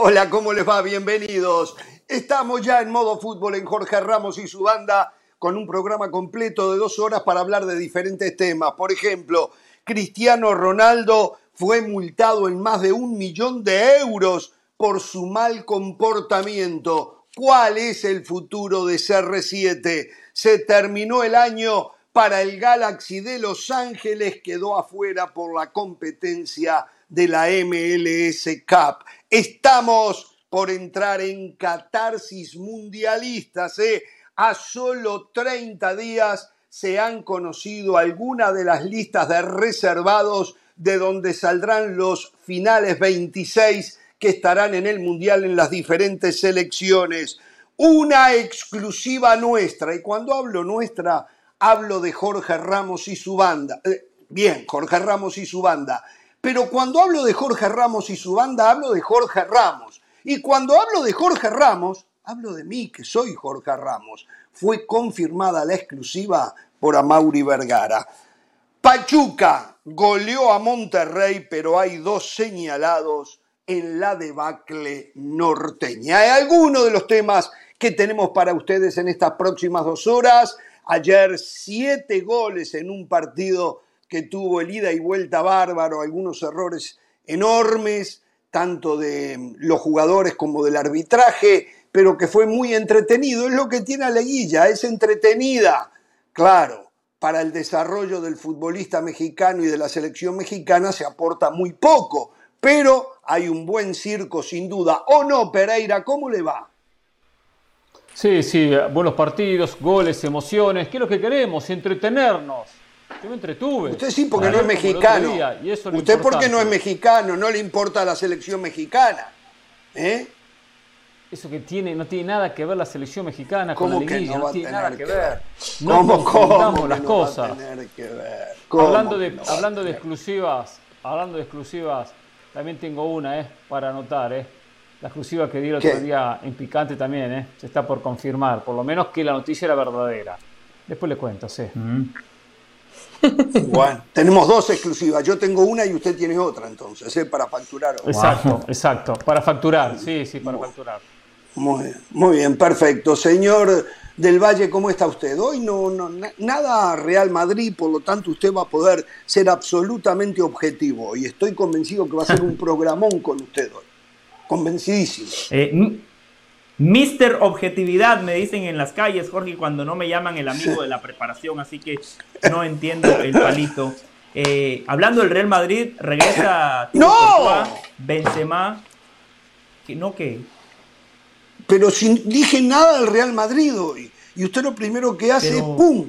Hola, ¿cómo les va? Bienvenidos. Estamos ya en modo fútbol en Jorge Ramos y su banda con un programa completo de dos horas para hablar de diferentes temas. Por ejemplo, Cristiano Ronaldo fue multado en más de un millón de euros por su mal comportamiento. ¿Cuál es el futuro de CR7? Se terminó el año para el Galaxy de Los Ángeles, quedó afuera por la competencia de la MLS Cup. Estamos por entrar en catarsis mundialistas. ¿eh? A solo 30 días se han conocido algunas de las listas de reservados de donde saldrán los finales 26 que estarán en el Mundial en las diferentes selecciones. Una exclusiva nuestra, y cuando hablo nuestra, hablo de Jorge Ramos y su banda. Eh, bien, Jorge Ramos y su banda. Pero cuando hablo de Jorge Ramos y su banda, hablo de Jorge Ramos. Y cuando hablo de Jorge Ramos, hablo de mí, que soy Jorge Ramos. Fue confirmada la exclusiva por Amauri Vergara. Pachuca goleó a Monterrey, pero hay dos señalados en la debacle norteña. Hay algunos de los temas que tenemos para ustedes en estas próximas dos horas. Ayer siete goles en un partido que tuvo el ida y vuelta bárbaro, algunos errores enormes, tanto de los jugadores como del arbitraje, pero que fue muy entretenido. Es lo que tiene Aleguilla, es entretenida. Claro, para el desarrollo del futbolista mexicano y de la selección mexicana se aporta muy poco, pero hay un buen circo sin duda. ¿O no, Pereira? ¿Cómo le va? Sí, sí, buenos partidos, goles, emociones. ¿Qué es lo que queremos? Entretenernos. Yo me entretuve. Usted sí, porque no es mexicano. Usted porque no es mexicano, no le importa la selección mexicana. ¿Eh? Eso que tiene, no tiene nada que ver la selección mexicana con la liguilla, no, tiene nada que, ver. No ¿Cómo, cómo las cosas. hablando de, hablando de exclusivas, hablando de exclusivas, también tengo una, eh, para anotar, eh. La exclusiva que di el otro día en Picante también, eh. Se está por confirmar, por lo menos que la noticia era verdadera. Después le cuento, sí. Mm. Bueno, tenemos dos exclusivas. Yo tengo una y usted tiene otra, entonces, ¿eh? para facturar. Exacto, exacto. Para facturar, sí, sí, para facturar. Muy bien, muy bien, perfecto. Señor del Valle, ¿cómo está usted? Hoy no, no nada Real Madrid, por lo tanto usted va a poder ser absolutamente objetivo y estoy convencido que va a ser un programón con usted hoy. Convencidísimo. Eh, Mister Objetividad, me dicen en las calles, Jorge, cuando no me llaman el amigo de la preparación, así que no entiendo el palito. Eh, hablando del Real Madrid, regresa ¡No! Benzema. ¿No qué? pero sin dije nada del Real Madrid hoy. Y usted lo primero que hace es ¡pum!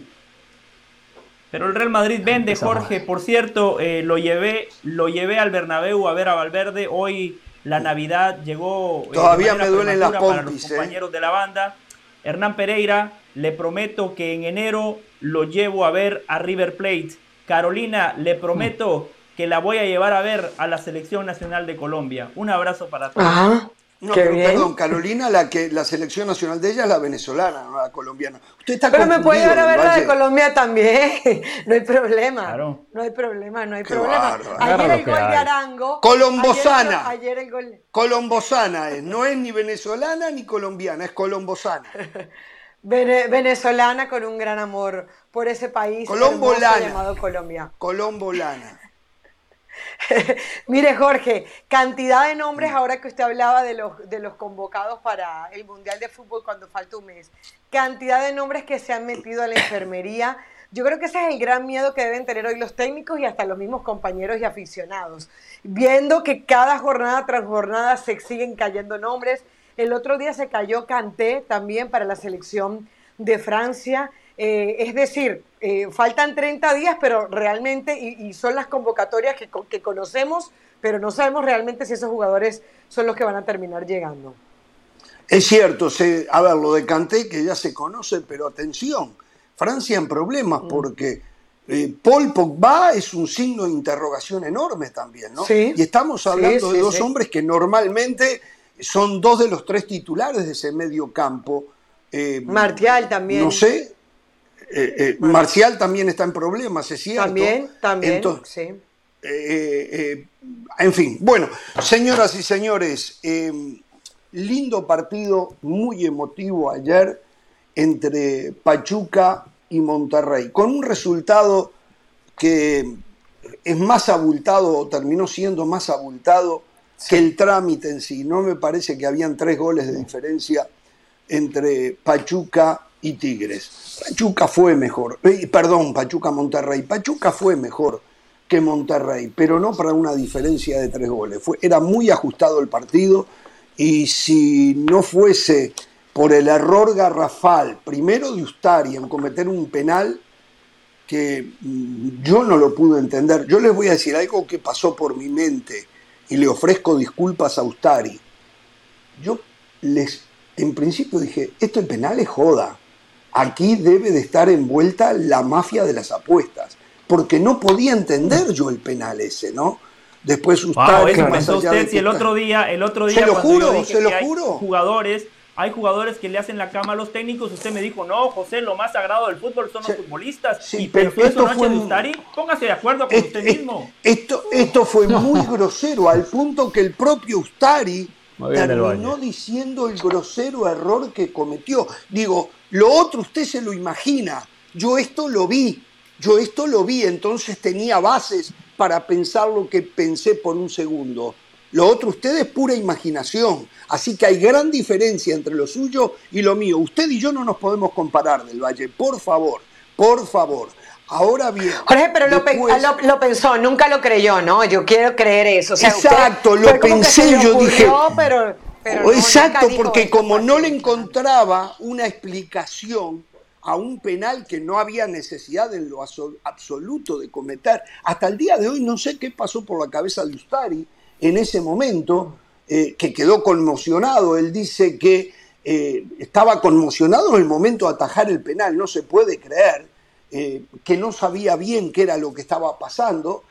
Pero el Real Madrid vende, Jorge. Por cierto, eh, lo, llevé, lo llevé al Bernabéu a ver a Valverde. Hoy la Navidad llegó. Eh, Todavía me duelen las Para los ¿eh? compañeros de la banda. Hernán Pereira, le prometo que en enero lo llevo a ver a River Plate. Carolina, le prometo que la voy a llevar a ver a la Selección Nacional de Colombia. Un abrazo para todos. No, pero perdón, Carolina, la que la selección nacional de ella es la venezolana, no la colombiana. Usted está Pero me puede llevar a ver la de Colombia también. No hay problema. No hay problema, no hay problema. Ayer el gol de Arango. Colombosana. Ayer, el gol. Colombosana es. No es ni venezolana ni colombiana, es colombosana. venezolana con un gran amor por ese país Colombolana. llamado Colombia. Colombolana. Mire, Jorge, cantidad de nombres ahora que usted hablaba de los, de los convocados para el Mundial de Fútbol cuando falta un mes. Cantidad de nombres que se han metido a la enfermería. Yo creo que ese es el gran miedo que deben tener hoy los técnicos y hasta los mismos compañeros y aficionados. Viendo que cada jornada tras jornada se siguen cayendo nombres. El otro día se cayó Canté también para la selección de Francia. Eh, es decir, eh, faltan 30 días, pero realmente, y, son las convocatorias que, que, conocemos, pero no sabemos realmente si esos jugadores son los que van a terminar llegando. Es cierto, a ver, lo de Canté que ya se conoce, pero atención, Francia en problemas mm. porque eh, Paul Pogba es un signo de interrogación enorme también, ¿no? Sí, y estamos hablando de dos hombres que normalmente son dos de los tres titulares de ese medio campo. Martial también. No sé, eh, eh, Marcial también está en problemas, ¿es cierto? También, también, entonces, eh, en fin, bueno, señoras y señores, lindo partido, muy emotivo ayer entre Pachuca y Monterrey, con un resultado que es más abultado o terminó siendo más abultado que el trámite en sí. No me parece que habían tres goles de diferencia entre Pachuca y Tigres. Pachuca fue mejor, eh, perdón, Pachuca Monterrey. Pachuca fue mejor que Monterrey, pero no para una diferencia de tres goles. Fue, era muy ajustado el partido y si no fuese por el error garrafal, primero de Ustari en cometer un penal que mm, yo no lo pude entender. Yo les voy a decir algo que pasó por mi mente y le ofrezco disculpas a Ustari. Yo les, en principio dije, esto el penal es joda. Aquí debe de estar envuelta la mafia de las apuestas. Porque no podía entender yo el penal ese, ¿no? Después Ustari... usted, si el otro día, el otro día se lo juro, se lo juro. jugadores hay jugadores que le hacen la cama a los técnicos. Usted me dijo, no, José, lo más sagrado del fútbol son los futbolistas. Sí, pero, esto fue Ustari, póngase de acuerdo con usted mismo. Esto, esto fue muy grosero, al punto que el propio Ustari terminó diciendo el grosero error que cometió. Digo, lo otro usted se lo imagina. Yo esto lo vi, yo esto lo vi, entonces tenía bases para pensar lo que pensé por un segundo. Lo otro, usted es pura imaginación. Así que hay gran diferencia entre lo suyo y lo mío. Usted y yo no nos podemos comparar del Valle. Por favor, por favor. Ahora bien. Jorge, pero lo, pensó, nunca lo creyó, ¿no? Yo quiero creer eso. exacto, lo pensé, yo dije. Pero, exacto, porque como no le encontraba una explicación a un penal que no había necesidad en lo absoluto de cometer, hasta el día de hoy no sé qué pasó por la cabeza de Ustari en ese momento, eh, que quedó conmocionado. Él dice que eh, estaba conmocionado en el momento de atajar el penal, no se puede creer, eh, que no sabía bien qué era lo que estaba pasando,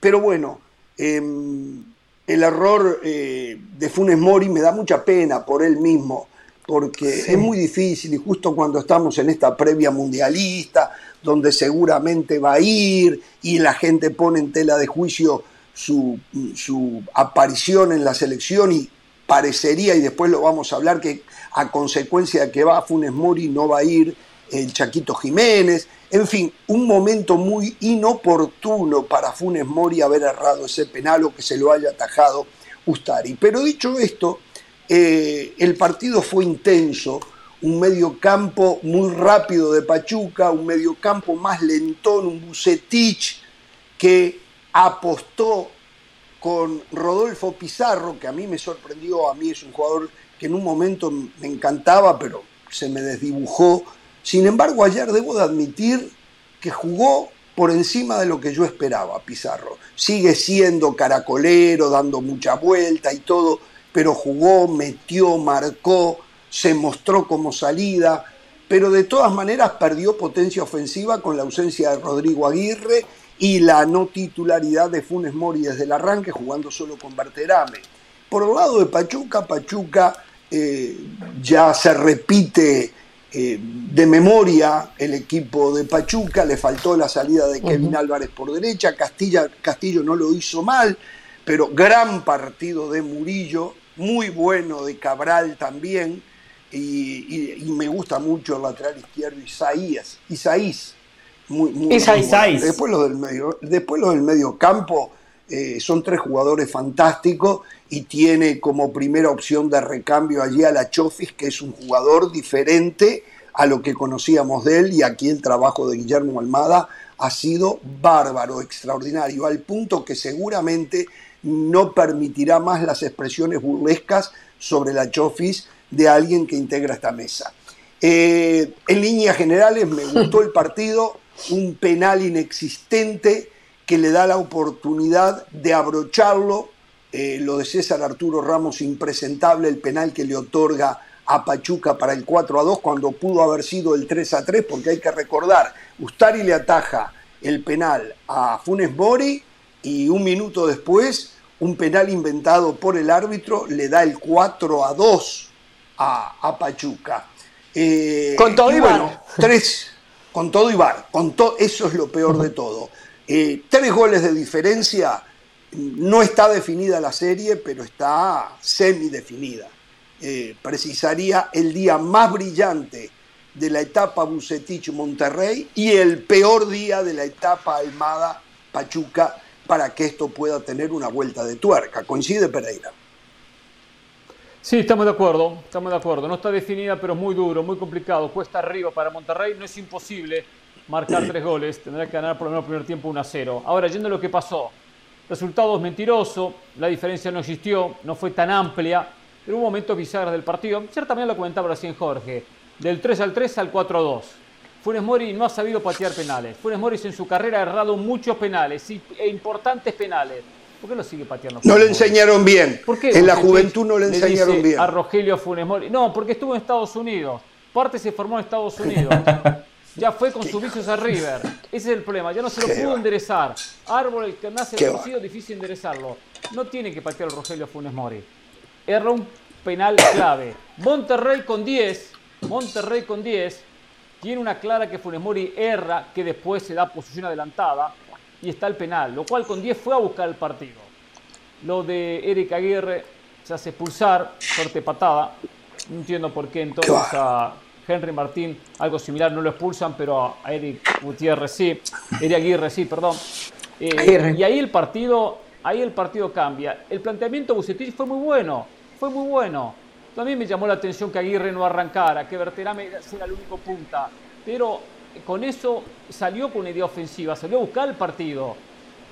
pero bueno, em, el error de Funes Mori me da mucha pena por él mismo, porque es muy difícil y justo cuando estamos en esta previa mundialista, donde seguramente va a ir y la gente pone en tela de juicio su, aparición en la selección y parecería, y después lo vamos a hablar, que a consecuencia de que va Funes Mori no va a ir el Chaquito Jiménez. En fin, un momento muy inoportuno para Funes Mori haber errado ese penal o que se lo haya atajado Ustari. Pero dicho esto, eh, el partido fue intenso, un medio campo muy rápido de Pachuca, un medio campo más lentón, un Bucetich que apostó con Rodolfo Pizarro, que a mí me sorprendió, a mí es un jugador que en un momento me encantaba, pero se me desdibujó. Sin embargo, ayer debo de admitir que jugó por encima de lo que yo esperaba, Pizarro. Sigue siendo caracolero, dando mucha vuelta y todo, pero jugó, metió, marcó, se mostró como salida, pero de todas maneras perdió potencia ofensiva con la ausencia de Rodrigo Aguirre y la no titularidad de Funes Mori desde el arranque, jugando solo con Berterame. Por el lado de Pachuca, Pachuca eh, ya se repite eh, de memoria el equipo de Pachuca, le faltó la salida de Kevin Álvarez por derecha, Castilla, Castillo no lo hizo mal, pero gran partido de Murillo, muy bueno de Cabral también, y, me gusta mucho el lateral izquierdo Isaías, Isaías. muy, Después los del medio, después los del medio campo eh, son tres jugadores fantásticos y tiene como primera opción de recambio allí a la Chofis, que es un jugador diferente a lo que conocíamos de él y aquí el trabajo de Guillermo Almada ha sido bárbaro, extraordinario, al punto que seguramente no permitirá más las expresiones burlescas sobre la Chofis de alguien que integra esta mesa. Eh, en líneas generales me gustó el partido, un penal inexistente que le da la oportunidad de abrocharlo. Eh, lo de César Arturo Ramos impresentable, el penal que le otorga a Pachuca para el 4 a 2 cuando pudo haber sido el 3 a 3, porque hay que recordar, Ustari le ataja el penal a Funes Mori y un minuto después un penal inventado por el árbitro le da el 4 a 2 a, Pachuca. Eh, Con todo y, bueno, tres, con todo y bar, con todo, eso es lo peor de todo. Eh, tres goles de diferencia, no está definida la serie, pero está semi-definida. Eh, precisaría el día más brillante de la etapa Bucetich-Monterrey y el peor día de la etapa Almada-Pachuca para que esto pueda tener una vuelta de tuerca. ¿Coincide Pereira? Sí, estamos de acuerdo, estamos de acuerdo. No está definida, pero es muy duro, muy complicado. Cuesta arriba para Monterrey, no es imposible marcar tres goles, tendrá que ganar por lo menos el primer tiempo 1 a 0. Ahora, yendo a lo que pasó, resultado mentiroso, la diferencia no existió, no fue tan amplia, pero hubo momentos bizarros del partido. Ciertamente lo comentaba recién Jorge, del 3 al 3 al 4 a 2. Funes Mori no ha sabido patear penales. Funes Mori en su carrera ha errado muchos penales e importantes penales. ¿Por qué lo sigue pateando? No le enseñaron bien. ¿Por qué? En la juventud no le enseñaron bien. A Rogelio Funes Mori. No, porque estuvo en Estados Unidos. Parte se formó en Estados Unidos. Ya fue con sus vicios a River. Ese es el problema. Ya no se lo pudo enderezar. Árbol el que nace conocido, difícil enderezarlo. No tiene que patear a Rogelio Funes Mori. Erra un penal clave. Monterrey con 10. Monterrey con 10. Tiene una clara que Funes Mori erra, que después se da posición adelantada y está el penal, lo cual con 10 fue a buscar el partido. Lo de Eric Aguirre se hace expulsar, fuerte patada. No entiendo por qué entonces a Henry Martín algo similar no lo expulsan, pero a Eric Gutiérrez sí, Eric Aguirre sí, perdón. Eh, y ahí el partido, ahí el partido cambia. El planteamiento de Bucetich fue muy bueno, fue muy bueno. También me llamó la atención que Aguirre no arrancara, que Berterame era el único punta, pero con eso salió con una idea ofensiva, salió a buscar el partido.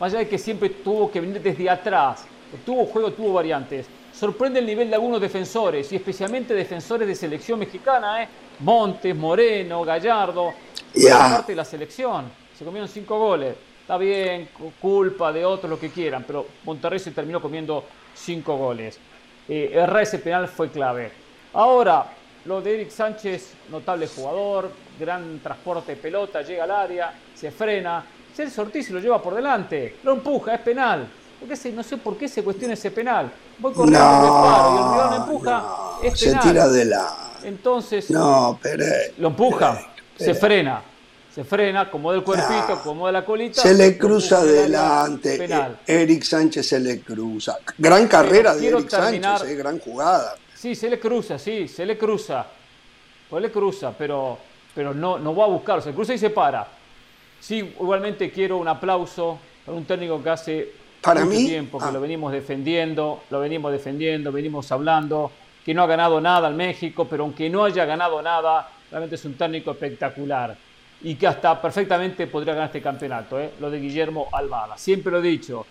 Más allá de que siempre tuvo que venir desde atrás, tuvo juego, tuvo variantes. Sorprende el nivel de algunos defensores, y especialmente defensores de selección mexicana, ¿eh? Montes, Moreno, Gallardo, parte de la selección. Se comieron cinco goles. Está bien, culpa de otros, lo que quieran, pero Monterrey se terminó comiendo cinco goles. Eh, errar ese penal fue clave. Ahora, lo de Eric Sánchez, notable jugador, gran transporte de pelota, llega al área, se frena. Celso Ortiz se lo lleva por delante, lo empuja, es penal. no sé por qué se cuestiona ese penal. Voy corriendo, no, y el rival empuja, es penal. Se tira de la. Entonces. No, pero. Lo empuja, se frena. Se frena, como del cuerpito, como de la colita. Se le cruza adelante. Penal. Eric Sánchez se le cruza. Gran carrera de Eric Sánchez, eh, gran jugada. Sí, se le cruza, sí, se le cruza. Se le cruza, pero pero no, no va a buscarlo, se cruza y se para. Sí, igualmente quiero un aplauso para un técnico que hace para mucho mí, tiempo que ah. lo venimos defendiendo, lo venimos defendiendo, venimos hablando, que no ha ganado nada al México, pero aunque no haya ganado nada, realmente es un técnico espectacular y que hasta perfectamente podría ganar este campeonato, ¿eh? lo de Guillermo Almada. Siempre lo he dicho,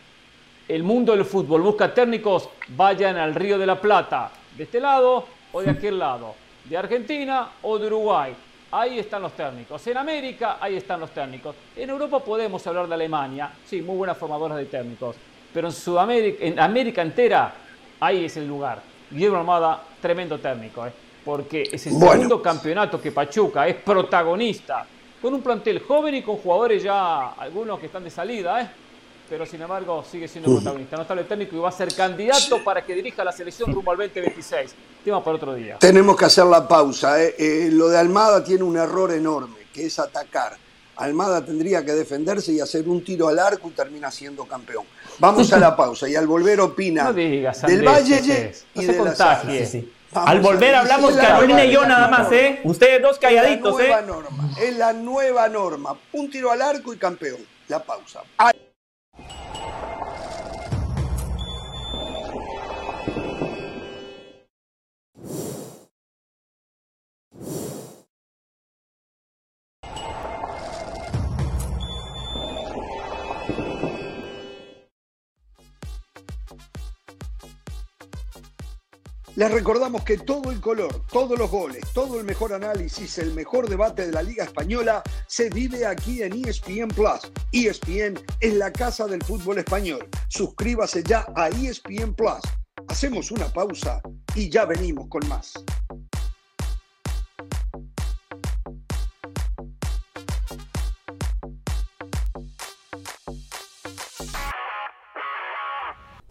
el mundo del fútbol busca técnicos, vayan al Río de la Plata, de este lado o de aquel lado, de Argentina o de Uruguay ahí están los técnicos. En América, ahí están los técnicos. En Europa podemos hablar de Alemania, sí, muy buenas formadoras de técnicos. Pero en Sudamérica, en América entera, ahí es el lugar. Guillermo Armada, tremendo técnico, ¿eh? porque es el segundo campeonato que Pachuca es protagonista, con un plantel joven y con jugadores ya, algunos que están de salida, ¿eh? pero sin embargo sigue siendo protagonista. Notable técnico y va a ser candidato para que dirija la selección rumbo al 2026. Tema para otro día. Tenemos que hacer la pausa. ¿eh? Eh, lo de Almada tiene un error enorme, que es atacar. Almada tendría que defenderse y hacer un tiro al arco y termina siendo campeón. Vamos a la pausa y al volver opina del Valle y de la Al volver hablamos Carolina y yo nada más, ¿eh? Ustedes dos calladitos, es la nueva ¿eh? Norma, es la nueva norma. Un tiro al arco y campeón. La pausa. Les recordamos que todo el color, todos los goles, todo el mejor análisis, el mejor debate de la Liga Española se vive aquí en ESPN Plus. ESPN es la casa del fútbol español. Suscríbase ya a ESPN Plus. Hacemos una pausa y ya venimos con más.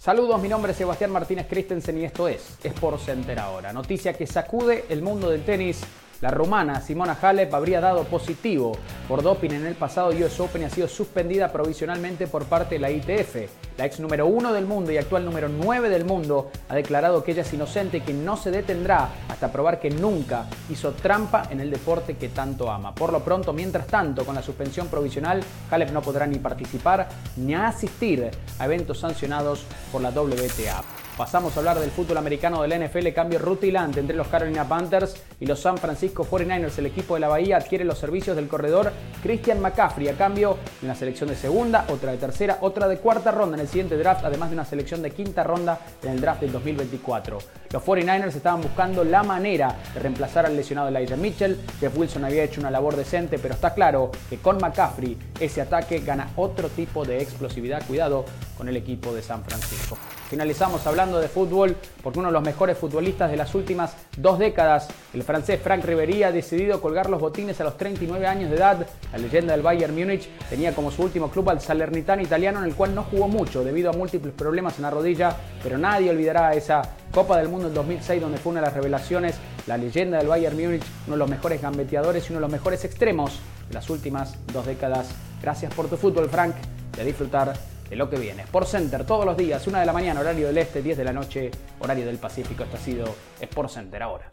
Saludos, mi nombre es Sebastián Martínez Christensen y esto es Sport Center ahora. Noticia que sacude el mundo del tenis La rumana Simona Halep habría dado positivo por doping en el pasado US Open y ha sido suspendida provisionalmente por parte de la ITF. La ex número uno del mundo y actual número 9 del mundo ha declarado que ella es inocente y que no se detendrá hasta probar que nunca hizo trampa en el deporte que tanto ama. Por lo pronto, mientras tanto, con la suspensión provisional, Halep no podrá ni participar ni asistir a eventos sancionados por la WTA. Pasamos a hablar del fútbol americano del NFL, cambio rutilante entre los Carolina Panthers y los San Francisco 49ers. El equipo de la Bahía adquiere los servicios del corredor Christian McCaffrey a cambio de una selección de segunda, otra de tercera, otra de cuarta ronda en el siguiente draft, además de una selección de quinta ronda en el draft del 2024. Los 49ers estaban buscando la manera de reemplazar al lesionado Elijah Mitchell. Jeff Wilson había hecho una labor decente, pero está claro que con McCaffrey ese ataque gana otro tipo de explosividad. Cuidado con el equipo de San Francisco. Finalizamos hablando de fútbol porque uno de los mejores futbolistas de las últimas dos décadas, el francés Frank Ribery, ha decidido colgar los botines a los 39 años de edad. La leyenda del Bayern Múnich tenía como su último club al Salernitana italiano en el cual no jugó mucho debido a múltiples problemas en la rodilla, pero nadie olvidará esa Copa del Mundo en 2006 donde fue una de las revelaciones, la leyenda del Bayern Múnich, uno de los mejores gambeteadores y uno de los mejores extremos de las últimas dos décadas. Gracias por tu fútbol, Frank, y a disfrutar de lo que viene. Sport Center todos los días, 1 de la mañana, horario del este, 10 de la noche, horario del Pacífico. Esto ha sido Sport Center ahora.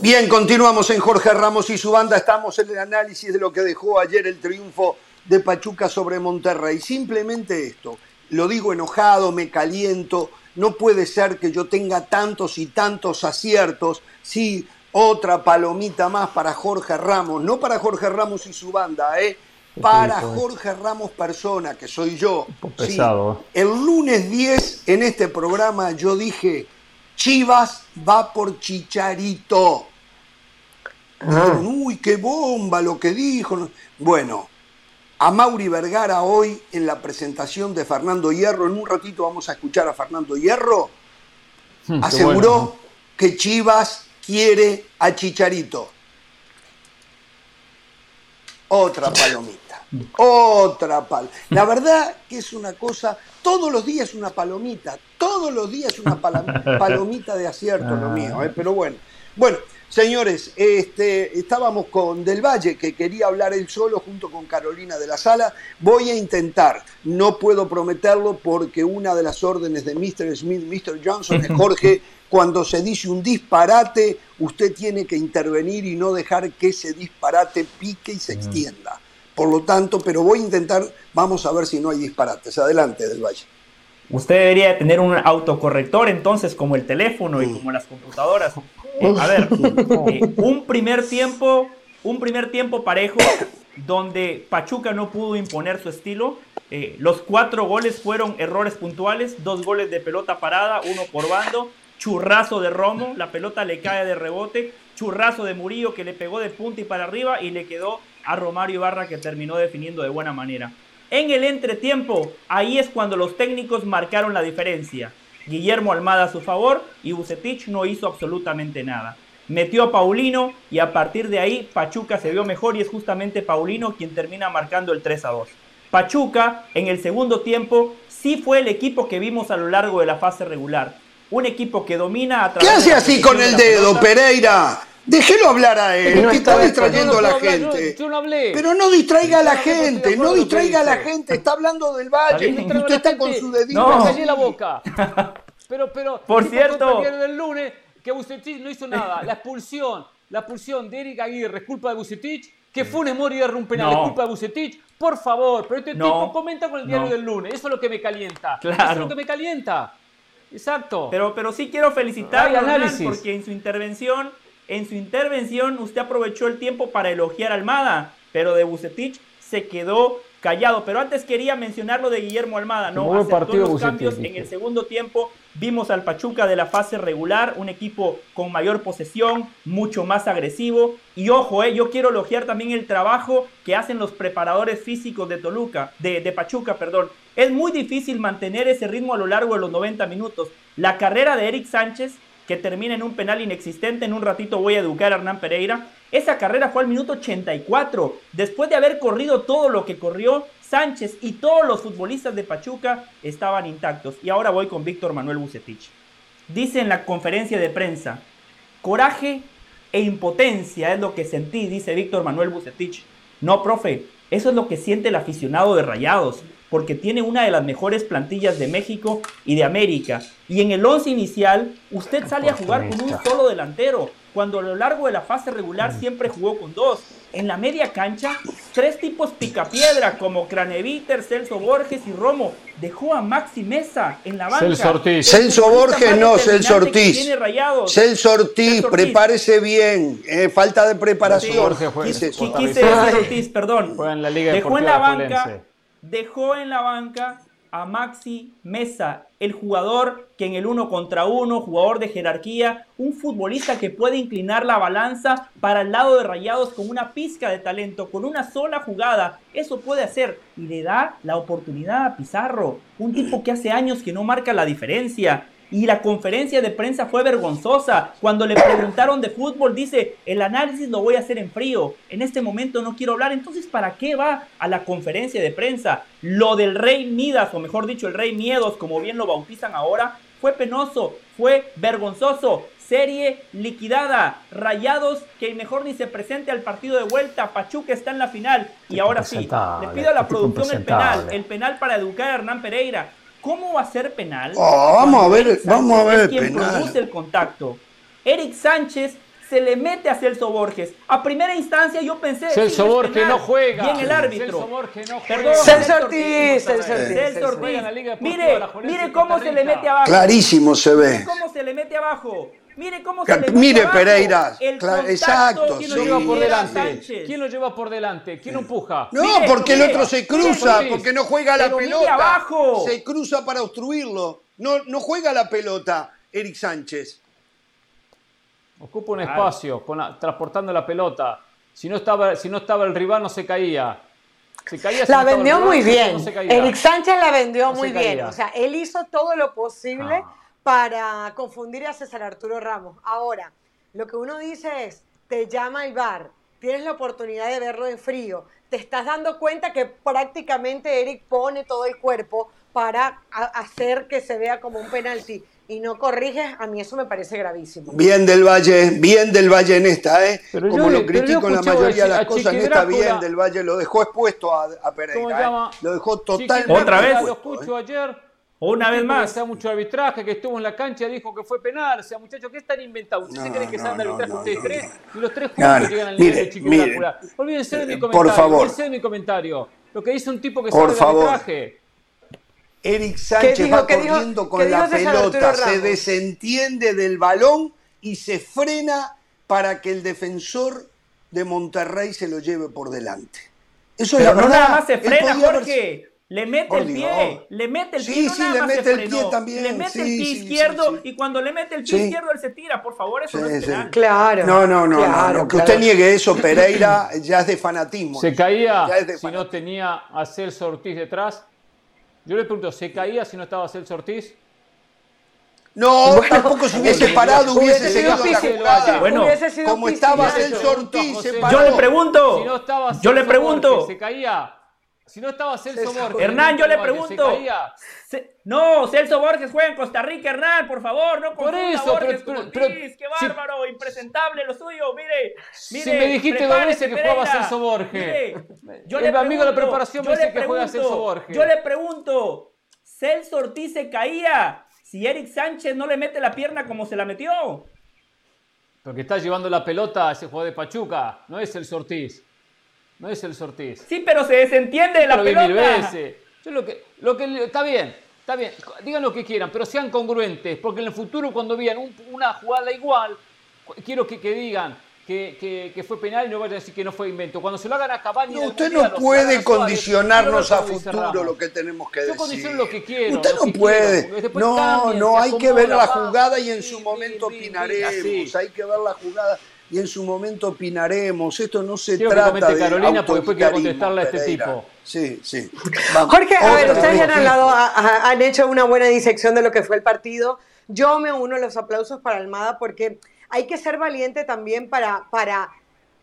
Bien, continuamos en Jorge Ramos y su banda. Estamos en el análisis de lo que dejó ayer el triunfo de Pachuca sobre Monterrey. Simplemente esto, lo digo enojado, me caliento. No puede ser que yo tenga tantos y tantos aciertos. Sí, otra palomita más para Jorge Ramos, no para Jorge Ramos y su banda, ¿eh? para Jorge Ramos persona, que soy yo. Pesado. El lunes 10 en este programa yo dije, Chivas va por Chicharito. Ah. Uy, qué bomba lo que dijo. Bueno, a Mauri Vergara hoy en la presentación de Fernando Hierro, en un ratito vamos a escuchar a Fernando Hierro, hmm, aseguró que Chivas quiere a Chicharito. Otra palomita. Otra pal. La verdad que es una cosa, todos los días una palomita, todos los días una palomita de acierto lo mío, ¿eh? pero bueno. Bueno, señores, este, estábamos con Del Valle, que quería hablar él solo junto con Carolina de la Sala. Voy a intentar, no puedo prometerlo porque una de las órdenes de Mr. Smith, Mr. Johnson, es Jorge, cuando se dice un disparate, usted tiene que intervenir y no dejar que ese disparate pique y se extienda. Por lo tanto, pero voy a intentar, vamos a ver si no hay disparates. Adelante, Del Valle. Usted debería tener un autocorrector entonces, como el teléfono y mm. como las computadoras. Eh, a ver, eh, un primer tiempo, un primer tiempo parejo donde Pachuca no pudo imponer su estilo. Eh, los cuatro goles fueron errores puntuales, dos goles de pelota parada, uno por bando churrazo de Romo, la pelota le cae de rebote, churrazo de Murillo que le pegó de punta y para arriba y le quedó a Romario Ibarra que terminó definiendo de buena manera. En el entretiempo, ahí es cuando los técnicos marcaron la diferencia. Guillermo Almada a su favor y Bucetich no hizo absolutamente nada. Metió a Paulino y a partir de ahí Pachuca se vio mejor y es justamente Paulino quien termina marcando el 3 a 2. Pachuca en el segundo tiempo sí fue el equipo que vimos a lo largo de la fase regular un equipo que domina a través ¿Qué hace así con el dedo, Pereira? Déjelo hablar a él, que está distrayendo a la gente. Yo, no hablé. Pero no distraiga a la gente, no distraiga a la gente. Está hablando del valle. Usted está con su dedito. No, callé la boca. Pero, pero. Por cierto. El lunes que Bucetich no hizo nada. La expulsión, la expulsión de Eric Aguirre es culpa de Bucetich. Que Funes Mori de un penal es culpa de Bucetich. Por favor, pero este tipo comenta con el diario del lunes. Eso es lo que me calienta. Claro. Eso es lo que me calienta. Exacto. Pero, pero sí quiero felicitar a porque en su intervención, en su intervención usted aprovechó el tiempo para elogiar a Almada, pero de Bucetich se quedó callado. Pero antes quería mencionar lo de Guillermo Almada, ¿no? Acertó los cambios en el segundo tiempo. Vimos al Pachuca de la fase regular, un equipo con mayor posesión, mucho más agresivo. Y ojo, eh, yo quiero elogiar también el trabajo que hacen los preparadores físicos de Toluca, de, de Pachuca, perdón. Es muy difícil mantener ese ritmo a lo largo de los 90 minutos. La carrera de Eric Sánchez que termina en un penal inexistente. En un ratito voy a educar a Hernán Pereira. Esa carrera fue al minuto 84. Después de haber corrido todo lo que corrió, Sánchez y todos los futbolistas de Pachuca estaban intactos. Y ahora voy con Víctor Manuel Bucetich. Dice en la conferencia de prensa, coraje e impotencia es lo que sentí, dice Víctor Manuel Bucetich. No, profe, eso es lo que siente el aficionado de Rayados, porque tiene una de las mejores plantillas de México y de América. Y en el once inicial, usted sale a jugar con un solo delantero, cuando a lo largo de la fase regular siempre jugó con dos. En la media cancha, tres tipos picapiedra como Craneviter, Celso Borges y Romo. Dejó a Maxi Mesa en la banca. Celso Ortiz. Celso Borges no, Celso Ortiz. Celso Ortiz, prepárese bien. Eh, falta de preparación. Sí, quise, quise Ortiz, perdón. Dejó en la banca. Dejó en la banca a Maxi Mesa, el jugador que en el uno contra uno, jugador de jerarquía, un futbolista que puede inclinar la balanza para el lado de Rayados con una pizca de talento, con una sola jugada, eso puede hacer y le da la oportunidad a Pizarro, un tipo que hace años que no marca la diferencia, y la conferencia de prensa fue vergonzosa. Cuando le preguntaron de fútbol, dice, el análisis lo voy a hacer en frío. En este momento no quiero hablar. Entonces, ¿para qué va a la conferencia de prensa? Lo del rey Midas, o mejor dicho, el rey Miedos, como bien lo bautizan ahora, fue penoso, fue vergonzoso. Serie liquidada. Rayados que mejor ni se presente al partido de vuelta. Pachuca está en la final. Y ahora sí, le pido a la producción el penal. El penal para educar a Hernán Pereira. ¿Cómo va a ser penal? Oh, vamos a ver, vamos a ver es quien produce el contacto. Eric Sánchez se le mete a Celso Borges. A primera instancia yo pensé. Celso Borges no juega. Bien el árbitro. Celso Borges no juega. Perdón, Celso Ortiz. Celso Ortiz. Celso Ortiz. Mire, mire cómo se le mete abajo. Clarísimo se ve. Mire cómo se le mete abajo. Mire cómo se le Mire Pereira, exacto. ¿Quién lo lleva por delante? ¿Quién lo lleva por delante? ¿Quién empuja? No, porque el otro se cruza, porque no juega la pelota. Abajo. Se cruza para obstruirlo. No, no juega la pelota, Eric Sánchez. Ocupa un espacio, transportando la pelota. Si no, estaba, si no estaba el rival, no se caía. Se caía la vendió muy bien. Eric Sánchez la vendió muy bien. O sea, él hizo todo lo posible. Ah para confundir a César Arturo Ramos. Ahora, lo que uno dice es, te llama el bar, tienes la oportunidad de verlo en frío, te estás dando cuenta que prácticamente Eric pone todo el cuerpo para hacer que se vea como un penalti y no corriges, a mí eso me parece gravísimo. Bien del Valle, bien del Valle en esta, ¿eh? como lo critico en la mayoría de las cosas, en esta bien del Valle lo dejó expuesto a, Pereira, ¿eh? lo dejó totalmente. Otra vez. Lo escucho ayer una vez más. sea mucho arbitraje, que estuvo en la cancha, dijo que fue penal. O sea, muchachos, ¿qué están inventando? ¿Ustedes se creen que saben de arbitraje ustedes tres? Y los tres juntos llegan al nivel de Chiqui Olvídense de mi comentario. Por favor. Olvídense de mi comentario. Lo que dice un tipo que sabe de arbitraje. Eric Sánchez va corriendo con la pelota, se desentiende del balón y se frena para que el defensor de Monterrey se lo lleve por delante. Eso es la no nada más se frena, Jorge. Le mete el pie, le mete el pie. Sí, sí, le mete el pie también. Le mete el pie izquierdo y cuando le mete el pie izquierdo él se tira. Por favor, eso no es penal. Claro. No, no, no, no, Que usted niegue eso, Pereira, ya es de fanatismo. Se caía si no tenía a Celso Ortiz detrás. Yo le pregunto, ¿se caía si no estaba Celso Ortiz? No, tampoco se hubiese parado, hubiese seguido la jugada. Bueno, como estaba Celso Ortiz, se paró. Yo le pregunto, si no estaba yo le pregunto, se caía si no estaba Celso Borges. Hernán, yo le pregunto. no, Celso Borges juega en Costa Rica, Hernán, por favor, no Por eso, Borges pero, pero, Qué bárbaro, impresentable lo suyo. Mire, mire. Si me dijiste dos veces que jugaba Celso Borges. yo El le amigo de la preparación me dice que juega Celso Borges. Yo le pregunto, ¿Celso Ortiz se caía si Eric Sánchez no le mete la pierna como se la metió? Porque está llevando la pelota a ese jugador de Pachuca, no es Celso Ortiz. No es el Sortiz. Sí, pero se desentiende de la pelota. mil veces. Yo lo que, lo que, está bien, está bien. Digan lo que quieran, pero sean congruentes. Porque en el futuro, cuando vean una jugada igual, quiero que, que digan, que, que, fue penal y no vayan a decir que no fue invento. Cuando se lo hagan a Cavani... No, usted no puede condicionarnos a futuro lo que tenemos que decir. Yo condiciono lo que quiero. Usted no puede. No, no, hay que ver la jugada y en su momento opinaremos. Hay que ver la jugada y en su momento opinaremos. Esto no se trata de Carolina porque después quiero contestarle a este tipo. Sí, sí. Jorge, a ver, ustedes han hablado, han hecho una buena disección de lo que fue el partido. Yo me uno a los aplausos para Almada porque hay que ser valiente también para, para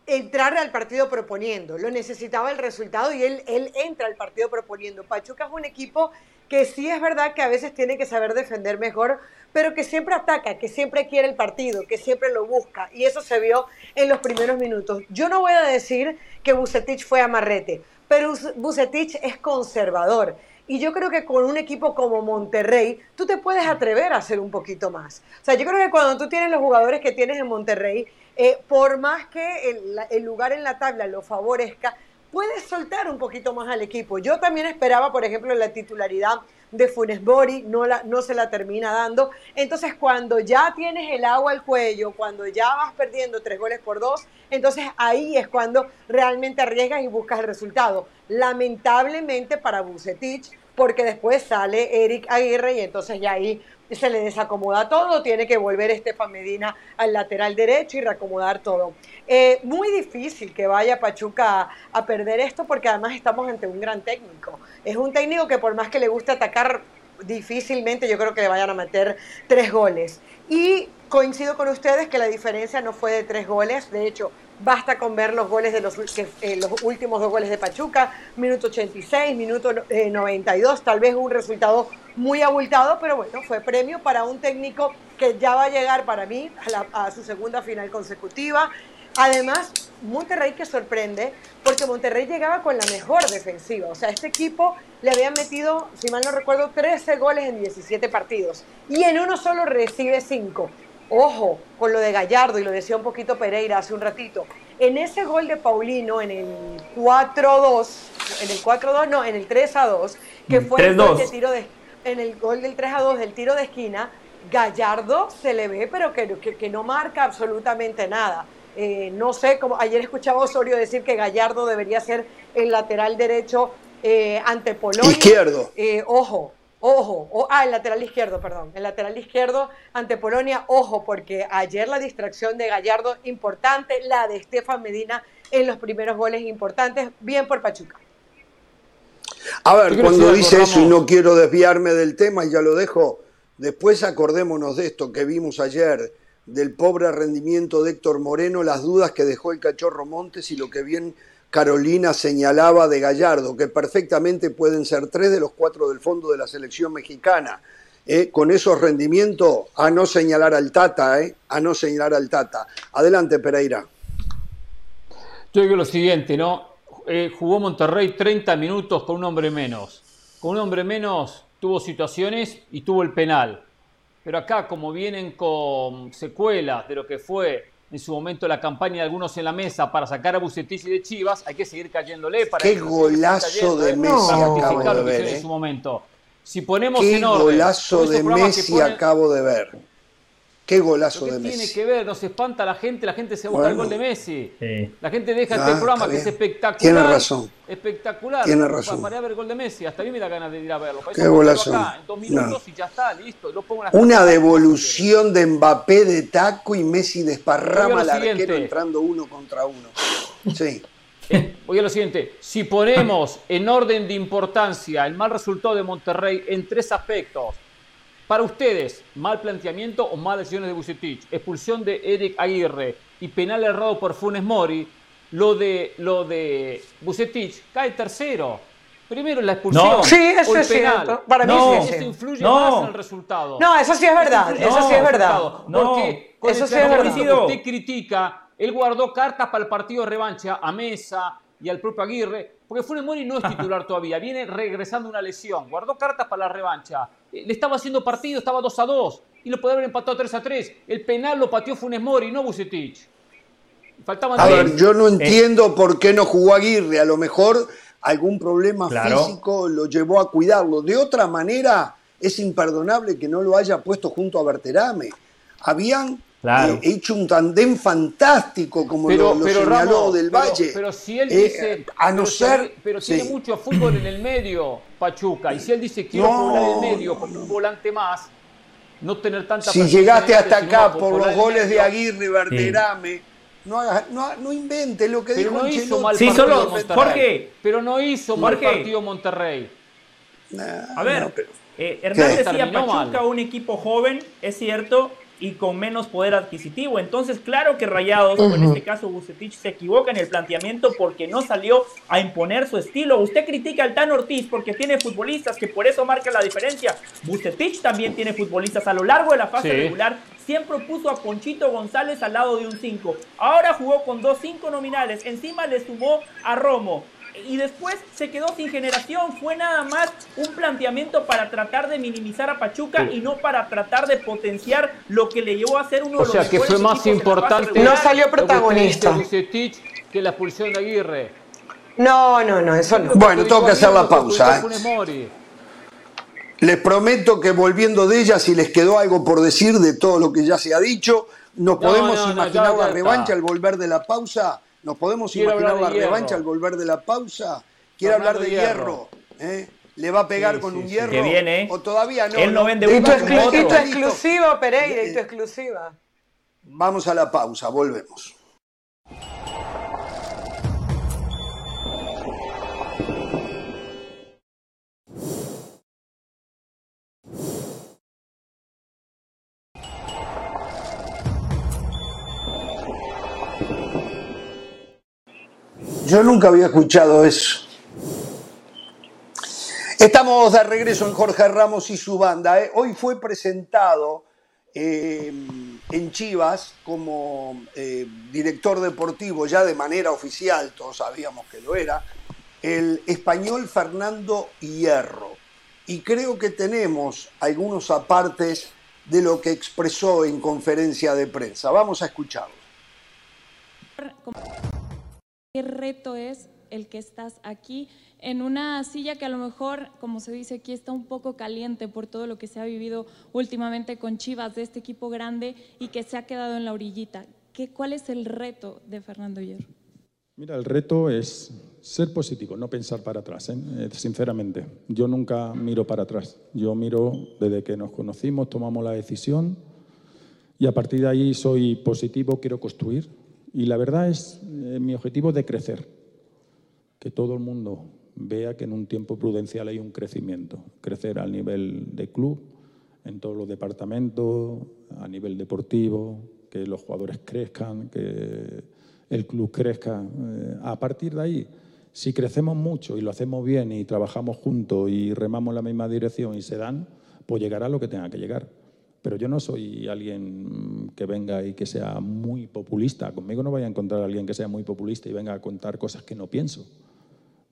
entrar al partido proponiendo, lo necesitaba el resultado y él, él entra al partido proponiendo. Pachuca es un equipo que sí es verdad que a veces tiene que saber defender mejor, pero que siempre ataca, que siempre quiere el partido, que siempre lo busca. Y eso se vio en los primeros minutos. Yo no voy a decir que Bucetich fue amarrete, pero Bucetich es conservador. Y yo creo que con un equipo como Monterrey, tú te puedes atrever a hacer un poquito más. O sea, yo creo que cuando tú tienes los jugadores que tienes en Monterrey, eh, por más que el, el lugar en la tabla lo favorezca, puedes soltar un poquito más al equipo. Yo también esperaba, por ejemplo, la titularidad de Funes Bori, no, la, no se la termina dando. Entonces, cuando ya tienes el agua al cuello, cuando ya vas perdiendo tres goles por dos, entonces ahí es cuando realmente arriesgas y buscas el resultado. Lamentablemente para Bucetich, porque después sale Eric Aguirre y entonces ya ahí se le desacomoda todo, tiene que volver Estefan Medina al lateral derecho y reacomodar todo. Eh, muy difícil que vaya Pachuca a, perder esto porque además estamos ante un gran técnico. Es un técnico que por más que le guste atacar, difícilmente yo creo que le vayan a meter tres goles. Y coincido con ustedes que la diferencia no fue de tres goles, de hecho Basta con ver los goles de los, eh, los últimos dos goles de Pachuca, minuto 86, minuto 92, eh, tal vez un resultado muy abultado, pero bueno, fue premio para un técnico que ya va a llegar para mí a, su segunda final consecutiva. Además, Monterrey que sorprende, porque Monterrey llegaba con la mejor defensiva. O sea, este equipo le había metido, si mal no recuerdo, 13 goles en 17 partidos. Y en uno solo recibe 5. Ojo con lo de Gallardo, y lo decía un poquito Pereira hace un ratito. En ese gol de Paulino, en el 4-2, en el 4-2, no, en el 3-2, que fue el gol de tiro de, en el gol del 3-2 del tiro de esquina, Gallardo se le ve, pero que, que, no marca absolutamente nada. Eh, no sé, como ayer escuchaba Osorio decir que Gallardo debería ser el lateral derecho eh, ante Polonia. Izquierdo. Eh, ojo, Ojo, ah, el lateral izquierdo, perdón. El lateral izquierdo ante Polonia, ojo, porque ayer la distracción de Gallardo importante, la de Estefan Medina en los primeros goles importantes, bien por Pachuca. A ver, cuando dice eso y no quiero desviarme del tema y ya lo dejo, después acordémonos de esto que vimos ayer, del pobre rendimiento de Héctor Moreno, las dudas que dejó el cachorro Montes y lo que bien Carolina señalaba de Gallardo, que perfectamente pueden ser tres de los cuatro del fondo de la selección mexicana. Eh, con esos rendimientos, a no señalar al Tata, eh, a no señalar al Tata. Adelante, Pereira. Yo digo lo siguiente, ¿no? Eh, jugó Monterrey 30 minutos con un hombre menos. Con un hombre menos tuvo situaciones y tuvo el penal. Pero acá, como vienen con secuelas de lo que fue en su momento la campaña de algunos en la mesa para sacar a Bucetich y de Chivas, hay que seguir cayéndole para Qué golazo de Messi acabo de ver. En ¿eh? su momento. Si ponemos Qué en orden, golazo de Messi acabo de ver. Qué golazo de Messi. tiene que ver? Nos espanta la gente, la gente se busca el gol de Messi. La gente deja este programa que es espectacular. Tiene razón. Espectacular. Tiene razón. Para, ver el gol de Messi. Hasta a mí me da ganas de ir a verlo. Qué golazo. en dos minutos y ya está, listo. Una devolución de Mbappé de taco y Messi desparrama al arquero entrando uno contra uno. Sí. Voy a lo siguiente. Si ponemos en orden de importancia el mal resultado de Monterrey en tres aspectos, para ustedes, mal planteamiento o malas decisiones de Bucetich, expulsión de Eric Aguirre y penal errado por Funes Mori, lo de, lo de Bucetich cae tercero. Primero la expulsión. No. Sí, eso es cierto. Para mí sí, eso influye más en el resultado. No, eso sí es verdad. Eso sí es verdad. Porque eso sí es verdad. usted critica, él guardó cartas para el partido de revancha a Mesa y al propio Aguirre, porque Funes Mori no es titular todavía, viene regresando una lesión, guardó cartas para la revancha, eh, le estaba haciendo partido, estaba 2 a 2 y lo podía haber empatado 3 a 3. El penal lo pateó Funes Mori, no Bucetich. Faltaban a ver, yo no entiendo por qué no jugó Aguirre, a lo mejor algún problema físico lo llevó a cuidarlo. De otra manera, es imperdonable que no lo haya puesto junto a Berterame. Habían Claro. hecho un tandem fantástico, como lo, señaló del Valle. Pero, si él dice. Eh, a no ser. Pero, tiene mucho fútbol en el medio, Pachuca. Y si él dice quiero no. en el medio con un volante más, no tener tanta. Si llegaste hasta acá por los goles de Aguirre y Verderame. No, no, no, invente lo que pero dijo no hizo mal sí, solo, Jorge, pero no hizo mal partido Monterrey. a ver, eh, Hernán decía Pachuca, un equipo joven, es cierto, y con menos poder adquisitivo. Entonces, claro que Rayados, o en este caso Bucetich, se equivoca en el planteamiento porque no salió a imponer su estilo. Usted critica al Tan Ortiz porque tiene futbolistas que por eso marca la diferencia. Bucetich también tiene futbolistas a lo largo de la fase regular. Siempre puso a Ponchito González al lado de un 5. Ahora jugó con dos 5 nominales. Encima le sumó a Romo y después se quedó sin generación. Fue nada más un planteamiento para tratar de minimizar a Pachuca y no para tratar de potenciar lo que le llevó a ser uno de los O sea, que fue más importante. No salió protagonista. Que la expulsión de Aguirre. No, no, no, eso no. Bueno, tengo que hacer la pausa. ¿eh? Les prometo que volviendo de ella, si les quedó algo por decir de todo lo que ya se ha dicho, nos podemos imaginar la revancha al volver de la pausa ¿Nos podemos imaginar la revancha al volver de la pausa? Quiere hablar de hierro. ¿eh? ¿Le va a pegar con un hierro? Que viene. ¿O todavía no? Él no vende Hito exclusivo, Pereira, hito exclusiva. Vamos a la pausa, volvemos. Yo nunca había escuchado eso. Estamos de regreso en Jorge Ramos y su banda. ¿eh? Hoy fue presentado eh, en Chivas como eh, director deportivo, ya de manera oficial, todos sabíamos que lo era, el español Fernando Hierro. Y creo que tenemos algunos apartes de lo que expresó en conferencia de prensa. Vamos a escucharlo. ¿Qué reto es el que estás aquí en una silla que a lo mejor, como se dice aquí, está un poco caliente por todo lo que se ha vivido últimamente con Chivas de este equipo grande y que se ha quedado en la orillita? ¿Qué, ¿Cuál es el reto de Fernando Hierro? Mira, el reto es ser positivo, no pensar para atrás, ¿eh? Eh, sinceramente. Yo nunca miro para atrás. Yo miro desde que nos conocimos, tomamos la decisión y a partir de ahí soy positivo, quiero construir y la verdad es mi objetivo de crecer, que todo el mundo vea que en un tiempo prudencial hay un crecimiento, crecer al nivel de club, en todos los departamentos, a nivel deportivo, que los jugadores crezcan, que el club crezca. Eh, a partir de ahí, si crecemos mucho y lo hacemos bien y trabajamos juntos y remamos en la misma dirección y se dan, pues llegará lo que tenga que llegar. Pero yo no soy alguien que venga y que sea muy populista. Conmigo no vaya a encontrar a alguien que sea muy populista y venga a contar cosas que no pienso.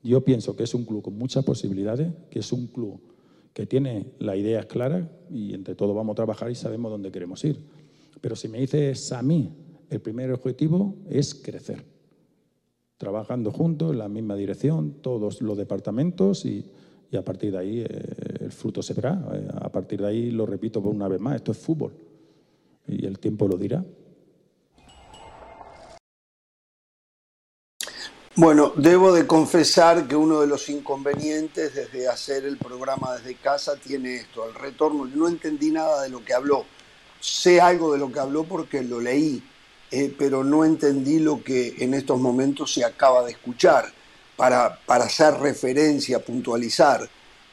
Yo pienso que es un club con muchas posibilidades, que es un club que tiene las ideas claras y entre todos vamos a trabajar y sabemos dónde queremos ir. Pero si me dices a mí, el primer objetivo es crecer. Trabajando juntos en la misma dirección, todos los departamentos y y a partir de ahí eh, el fruto se verá. Eh, a partir de ahí, lo repito por una vez más, esto es fútbol y el tiempo lo dirá. Bueno, debo de confesar que uno de los inconvenientes desde hacer el programa desde casa tiene esto, el retorno. No entendí nada de lo que habló. Sé algo de lo que habló porque lo leí, eh, pero no entendí lo que en estos momentos se acaba de escuchar para, hacer referencia, puntualizar.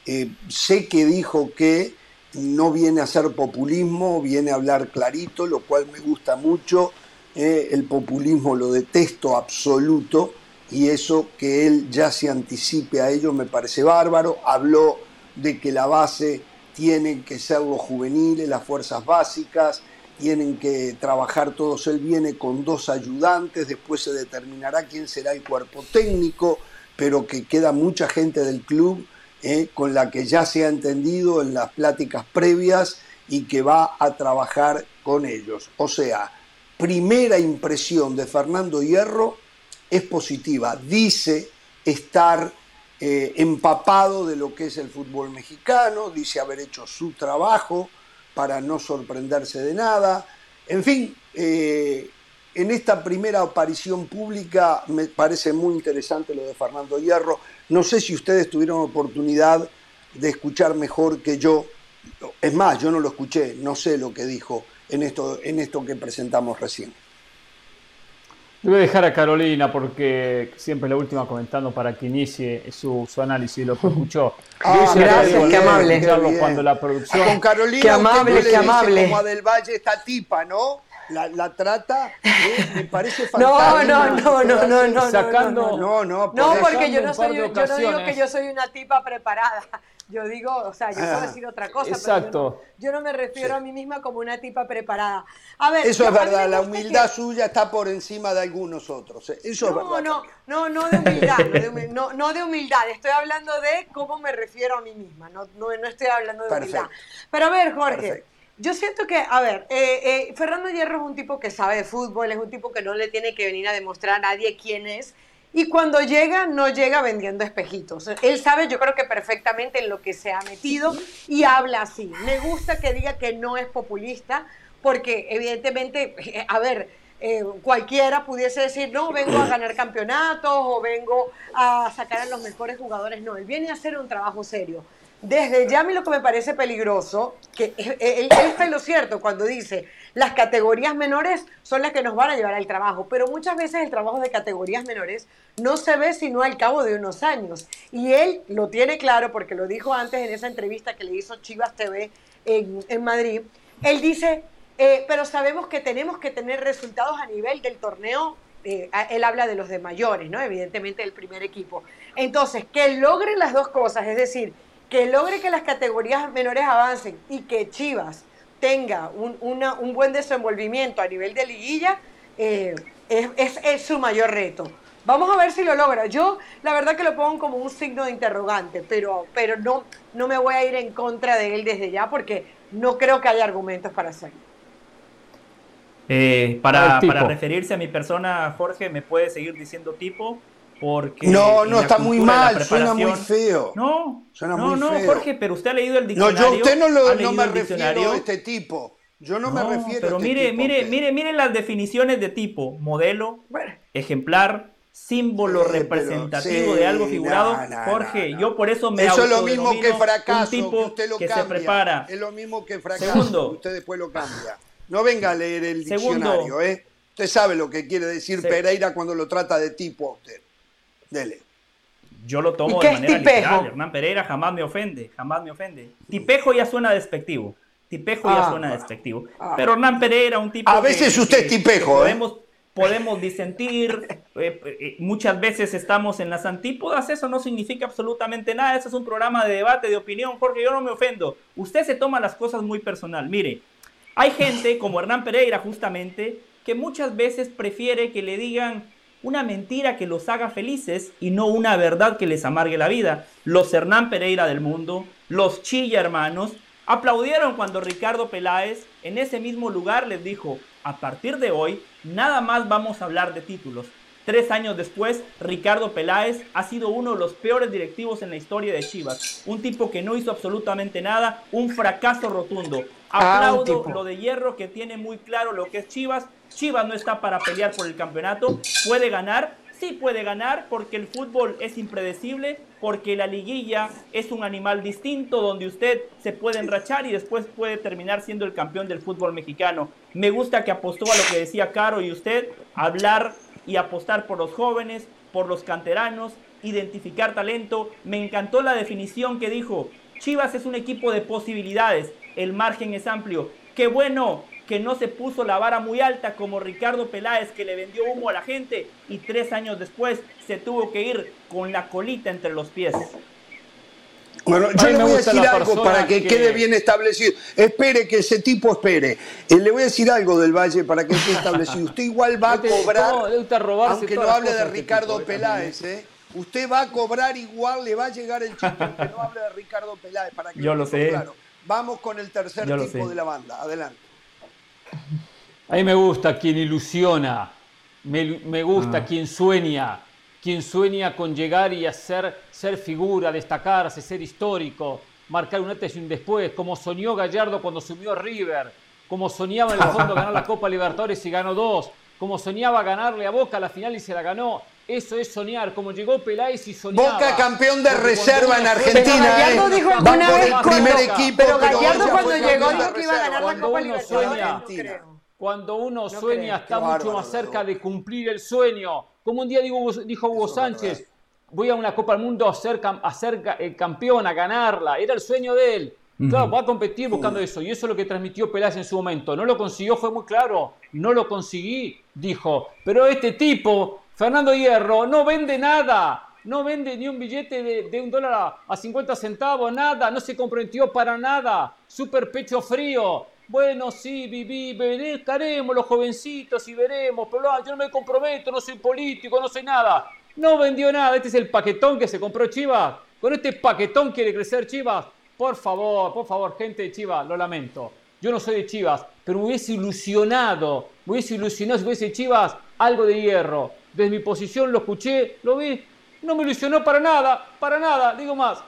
Eh, sé que dijo que no viene a ser populismo, viene a hablar clarito, lo cual me gusta mucho. Eh, el populismo lo detesto absoluto y eso que él ya se anticipe a ello me parece bárbaro. Habló de que la base tienen que ser los juveniles, las fuerzas básicas, tienen que trabajar todos. Él viene con dos ayudantes, después se determinará quién será el cuerpo técnico pero que queda mucha gente del club eh, con la que ya se ha entendido en las pláticas previas y que va a trabajar con ellos. O sea, primera impresión de Fernando Hierro es positiva. Dice estar eh, empapado de lo que es el fútbol mexicano, dice haber hecho su trabajo para no sorprenderse de nada. En fin, eh, en esta primera aparición pública me parece muy interesante lo de Fernando Hierro. No sé si ustedes tuvieron oportunidad de escuchar mejor que yo. Es más, yo no lo escuché, no sé lo que dijo en esto, en esto que presentamos recién. voy a dejar a Carolina porque siempre es la última comentando para que inicie su, su análisis lo que escuchó. Ah, gracias, qué amable. Cuando la producción... Con Carolina, qué amable, qué amable. Como a Del Valle esta tipa, ¿no? La, la, trata, ¿eh? me parece fantástico. No, no, no, no, no, no. Sacando. No, no, no, porque yo no, soy, yo no digo que yo soy una tipa preparada. Yo digo, o sea, yo puedo ah, decir otra cosa, Exacto. pero yo no, me refiero a mí misma como una tipa preparada. A ver, eso es verdad, la humildad suya está por encima de algunos otros. ¿eh? Eso no, es verdad. No, no, no de humildad, no de, no, de humildad. Estoy hablando de cómo me refiero a mí misma, no, no, estoy hablando de humildad. Pero a ver, Jorge. Yo siento que, a ver, eh, eh, Fernando Hierro es un tipo que sabe de fútbol, es un tipo que no le tiene que venir a demostrar a nadie quién es y cuando llega, no llega vendiendo espejitos. Él sabe, yo creo que perfectamente en lo que se ha metido y habla así. Me gusta que diga que no es populista, porque evidentemente, a ver, eh, cualquiera pudiese decir, no, vengo a ganar campeonatos o vengo a sacar a los mejores jugadores. No, él viene a hacer un trabajo serio. Desde ya a mí lo que me parece peligroso, que él, está en lo cierto cuando dice, las categorías menores son las que nos van a llevar al trabajo, pero muchas veces el trabajo de categorías menores no se ve sino al cabo de unos años. Y él lo tiene claro porque lo dijo antes en esa entrevista que le hizo Chivas TV en, Madrid. Él dice, eh, pero sabemos que tenemos que tener resultados a nivel del torneo eh, él habla de los de mayores, ¿no? Evidentemente el primer equipo. Entonces, que logren las dos cosas, es decir, que logre que las categorías menores avancen y que Chivas tenga un, un buen desenvolvimiento a nivel de liguilla, eh, es, es, su mayor reto. Vamos a ver si lo logra. Yo, la verdad que lo pongo como un signo de interrogante, pero, pero no, no me voy a ir en contra de él desde ya porque no creo que haya argumentos para hacerlo. Eh, para, para referirse a mi persona, Jorge, ¿me puede seguir diciendo tipo? Porque no, no, está muy mal, suena muy feo. No, suena no, muy no, Jorge, pero usted ha leído el diccionario. No, yo usted no, lo, no me refiero a este tipo. Yo no, me refiero pero a este mire, mire, mire, mire las definiciones de tipo, modelo, ejemplar, símbolo representativo de algo figurado. Jorge, yo por eso me Eso es lo mismo que fracaso, tipo que usted lo cambia. se prepara. Es lo mismo que fracaso, Segundo, que usted después lo cambia. No venga a leer el diccionario, ¿eh? Usted sabe lo que quiere decir Pereira cuando lo trata de tipo a usted. Dele. Yo lo tomo de manera literal. Hernán Pereira jamás me ofende, jamás me ofende. Tipejo ya suena despectivo. Tipejo ya ah, suena despectivo. Ah. Pero Hernán Pereira, un tipo. A veces usted es tipejo, ¿eh? podemos, Podemos disentir, eh, eh, muchas veces estamos en las antípodas, eso no significa absolutamente nada, eso es un programa de debate, de opinión, Jorge, yo no me ofendo. Usted se toma las cosas muy personal. Mire, hay gente como Hernán Pereira justamente que muchas veces prefiere que le digan una mentira que los haga felices y no una verdad que les amargue la vida. Los Hernán Pereira del mundo, los Chilla hermanos, aplaudieron cuando Ricardo Peláez en ese mismo lugar les dijo, a partir de hoy, nada más vamos a hablar de títulos. Tres años después, Ricardo Peláez ha sido uno de los peores directivos en la historia de Chivas. Un tipo que no hizo absolutamente nada, un fracaso rotundo. Ah, Aplaudo lo de hierro que tiene muy claro lo que es Chivas. Chivas no está para pelear por el campeonato. Puede ganar, sí puede ganar porque el fútbol es impredecible, porque la liguilla es un animal distinto donde usted se puede enrachar y después puede terminar siendo el campeón del fútbol mexicano. Me gusta que apostó a lo que decía Caro y usted, hablar y apostar por los jóvenes, por los canteranos, identificar talento. Me encantó la definición que dijo, Chivas es un equipo de posibilidades, el margen es amplio. Qué bueno que no se puso la vara muy alta como Ricardo Peláez que le vendió humo a la gente y tres años después se tuvo que ir con la colita entre los pies. Bueno, yo le voy a decir algo para que, quede bien establecido. Espere que ese tipo espere. Eh, le voy a decir algo del Valle para que esté establecido. Usted igual va a cobrar, aunque no hable de Ricardo Peláez, ¿eh? Usted va a cobrar igual, le va a llegar el chico, aunque no hable de Ricardo Peláez. Para que yo lo sé. Claro. Vamos con el tercer tipo de la banda. Adelante. A mí me gusta quien ilusiona, me, gusta ah. quien sueña, quien sueña con llegar y hacer ser figura, destacarse, ser histórico, marcar un antes y un después, como soñó Gallardo cuando subió River, como soñaba en el fondo ganar la Copa Libertadores y ganó dos, como soñaba ganarle a Boca a la final y se la ganó. Eso es soñar, como llegó Peláez y soñaba. Boca campeón de reserva en Argentina. Gallardo eh. dijo alguna vez primer equipo, pero Gallardo cuando llegó dijo que iba a ganar la Copa Libertadores. cuando uno sueña está mucho más cerca de cumplir el sueño. Como un día dijo Hugo Sánchez, voy a una Copa del Mundo a ser, el campeón, a ganarla. Era el sueño de él. Claro, va a competir buscando eso. Y eso es lo que transmitió Peláez en su momento. No lo consiguió, fue muy claro. No lo conseguí, dijo. Pero este tipo, Fernando Hierro, no vende nada. No vende ni un billete de, un dólar a, 50 centavos, nada. No se comprometió para nada. Super pecho frío. Bueno, sí, viví, estaremos los jovencitos y veremos, pero yo no me comprometo, no soy político, no soy nada. No vendió nada, este es el paquetón que se compró Chivas. Con este paquetón quiere crecer Chivas. Por favor, por favor, gente de Chivas, lo lamento. Yo no soy de Chivas, pero me hubiese ilusionado, me hubiese ilusionado si hubiese Chivas algo de hierro. Desde mi posición lo escuché, lo vi, no me ilusionó para nada, para nada. Digo más,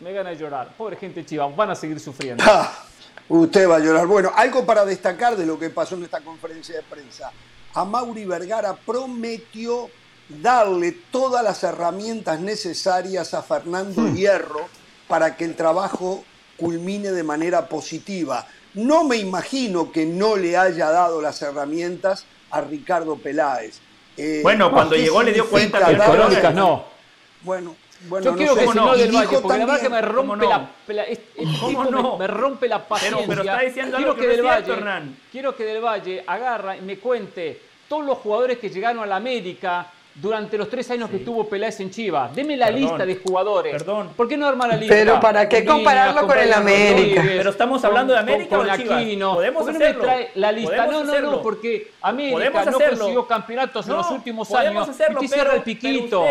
me gana de llorar. Pobre gente de Chivas, van a seguir sufriendo. usted va a llorar. Bueno, algo para destacar de lo que pasó en esta conferencia de prensa. A Mauri Vergara prometió darle todas las herramientas necesarias a Fernando hmm. Hierro para que el trabajo culmine de manera positiva. No me imagino que no le haya dado las herramientas a Ricardo Peláez. Eh, bueno, cuando llegó le dio cuenta que económicas no. Bueno, yo quiero que no del Valle, porque la verdad que me rompe la, me, rompe la paciencia. Pero, está diciendo quiero que, del Valle, quiero que del Valle agarra y me cuente todos los jugadores que llegaron a la América durante los tres años que estuvo Peláez en Chivas. Deme la lista de jugadores. Perdón. ¿Por qué no arma la lista? Pero ¿para qué compararlo con el América? Pero estamos hablando de América con, o de Chivas. Podemos ¿Por qué no me trae la lista? no, no, no, porque América no consiguió campeonatos en los últimos años. Hacerlo, y cierra el piquito.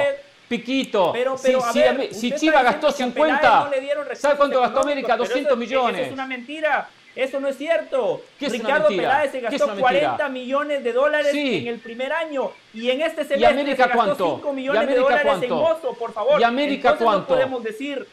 Piquito, pero, pero, si, si, Chivas gastó 50, ¿sabe cuánto gastó América? 200 millones. es una mentira. Eso no es cierto. Ricardo Peláez se gastó 40 millones de dólares en el primer año y en este semestre ¿Y América se gastó cuánto? 5 millones de dólares cuánto? en Mozo, por favor. ¿Y América Entonces cuánto? No podemos decir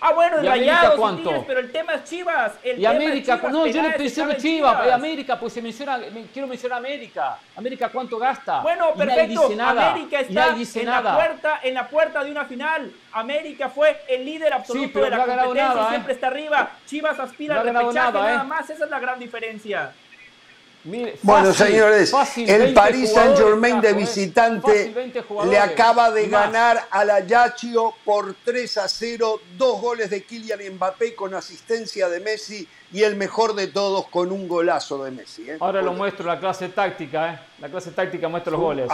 Ah, bueno, Rayados cuánto? pero el tema es Chivas. El y América, no, yo no menciono Chivas, Chivas. América, pues se menciona, quiero mencionar América. América, ¿cuánto gasta? Bueno, perfecto. América está en la puerta, en la puerta de una final. América fue el líder absoluto de la competencia, siempre ¿eh? está arriba. Chivas aspira al repechaje nada, nada ¿eh? más, esa es la gran diferencia bueno, señores, el Paris Saint Germain de visitante le acaba de ganar al Ayaccio por 3 a 0, dos goles de Kylian Mbappé con asistencia de Messi y el mejor de todos con un golazo de Messi. ¿eh? Ahora lo muestro, la clase táctica, ¿eh? la clase táctica muestra los goles.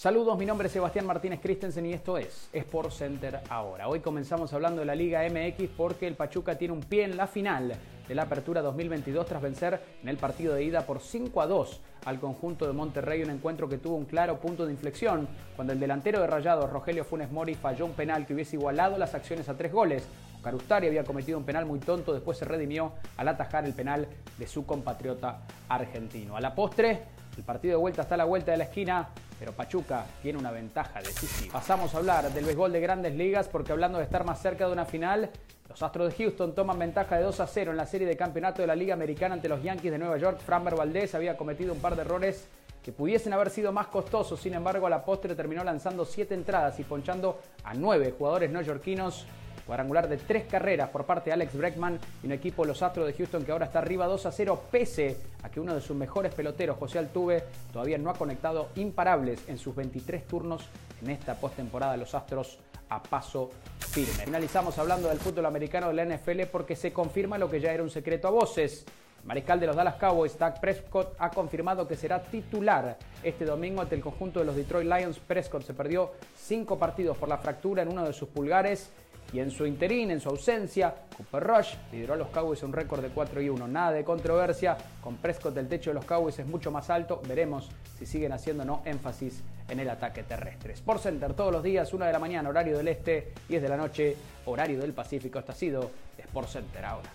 Saludos, mi nombre es Sebastián Martínez Christensen y esto es Sport Center ahora. Hoy comenzamos hablando de la Liga MX porque el Pachuca tiene un pie en la final de la Apertura 2022 tras vencer en el partido de ida por 5 a 2 al conjunto de Monterrey, un encuentro que tuvo un claro punto de inflexión cuando el delantero de Rayados, Rogelio Funes Mori, falló un penal que hubiese igualado las acciones a tres goles. Carustari había cometido un penal muy tonto, después se redimió al atajar el penal de su compatriota argentino. A la postre, el partido de vuelta está a la vuelta de la esquina, pero Pachuca tiene una ventaja decisiva. Pasamos a hablar del béisbol de grandes ligas porque hablando de estar más cerca de una final, los Astros de Houston toman ventaja de 2 a 0 en la serie de campeonato de la Liga Americana ante los Yankees de Nueva York. Framber Valdez había cometido un par de errores que pudiesen haber sido más costosos, sin embargo a la postre terminó lanzando 7 entradas y ponchando a 9 jugadores neoyorquinos Cuadrangular de tres carreras por parte de Alex Breckman y un equipo, los Astros de Houston, que ahora está arriba 2 a 0, pese a que uno de sus mejores peloteros, José Altuve, todavía no ha conectado imparables en sus 23 turnos en esta postemporada. Los Astros a paso firme. Finalizamos hablando del fútbol americano de la NFL porque se confirma lo que ya era un secreto a voces. Mariscal de los Dallas Cowboys, Dak Prescott, ha confirmado que será titular este domingo ante el conjunto de los Detroit Lions. Prescott se perdió cinco partidos por la fractura en uno de sus pulgares y en su interín, en su ausencia, Cooper Rush lideró a los Cowboys un récord de 4 y 1. Nada de controversia. Con Prescott el techo de los Cowboys es mucho más alto. Veremos si siguen haciendo no énfasis en el ataque terrestre. Sport Center todos los días, 1 de la mañana, horario del este, 10 de la noche, horario del Pacífico. Esto ha sido Sport Center ahora.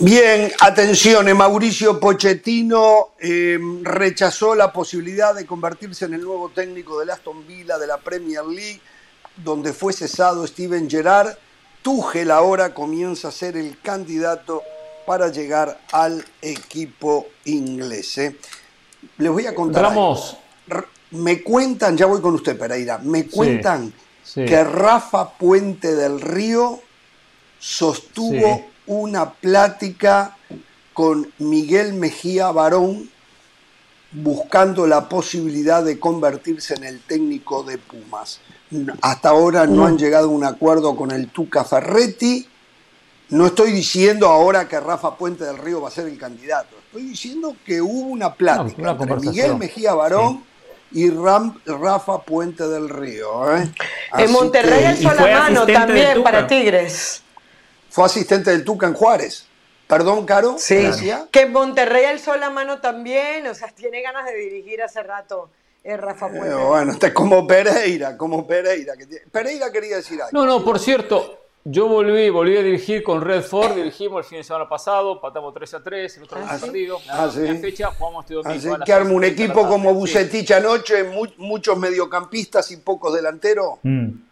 Bien, atención, Mauricio Pochettino eh, rechazó la posibilidad de convertirse en el nuevo técnico del Aston Villa de la Premier League, donde fue cesado Steven Gerrard. Tuchel ahora comienza a ser el candidato para llegar al equipo inglés. ¿eh? les voy a contar. Ramos. Me cuentan, ya voy con usted, Pereira, me cuentan que Rafa Puente del Río sostuvo una plática con Miguel Mejía Barón buscando la posibilidad de convertirse en el técnico de Pumas. Hasta ahora no han llegado a un acuerdo con el Tuca Ferretti. No estoy diciendo ahora que Rafa Puente del Río va a ser el candidato. Estoy diciendo que hubo una plática entre Miguel Mejía Barón y Rafa Puente del Río. ¿eh? En Monterrey alzó la mano también para Tigres. Fue asistente del Tuca en Juárez. Perdón, Caro. Sí, que en Monterrey alzó la mano también, o sea, tiene ganas de dirigir hace rato. Eh, Rafa Puente. bueno, está como Pereira, como Pereira. Pereira quería decir algo. No, no, por cierto, yo volví, volví a dirigir con Red Ford, dirigimos el fin de semana pasado, patamos 3 a 3, el otro día ah, perdido. Ah, sí. fecha, jugamos este domingo. Así que arma un equipo como Bucetich anoche, muchos mediocampistas y pocos delanteros. Mm.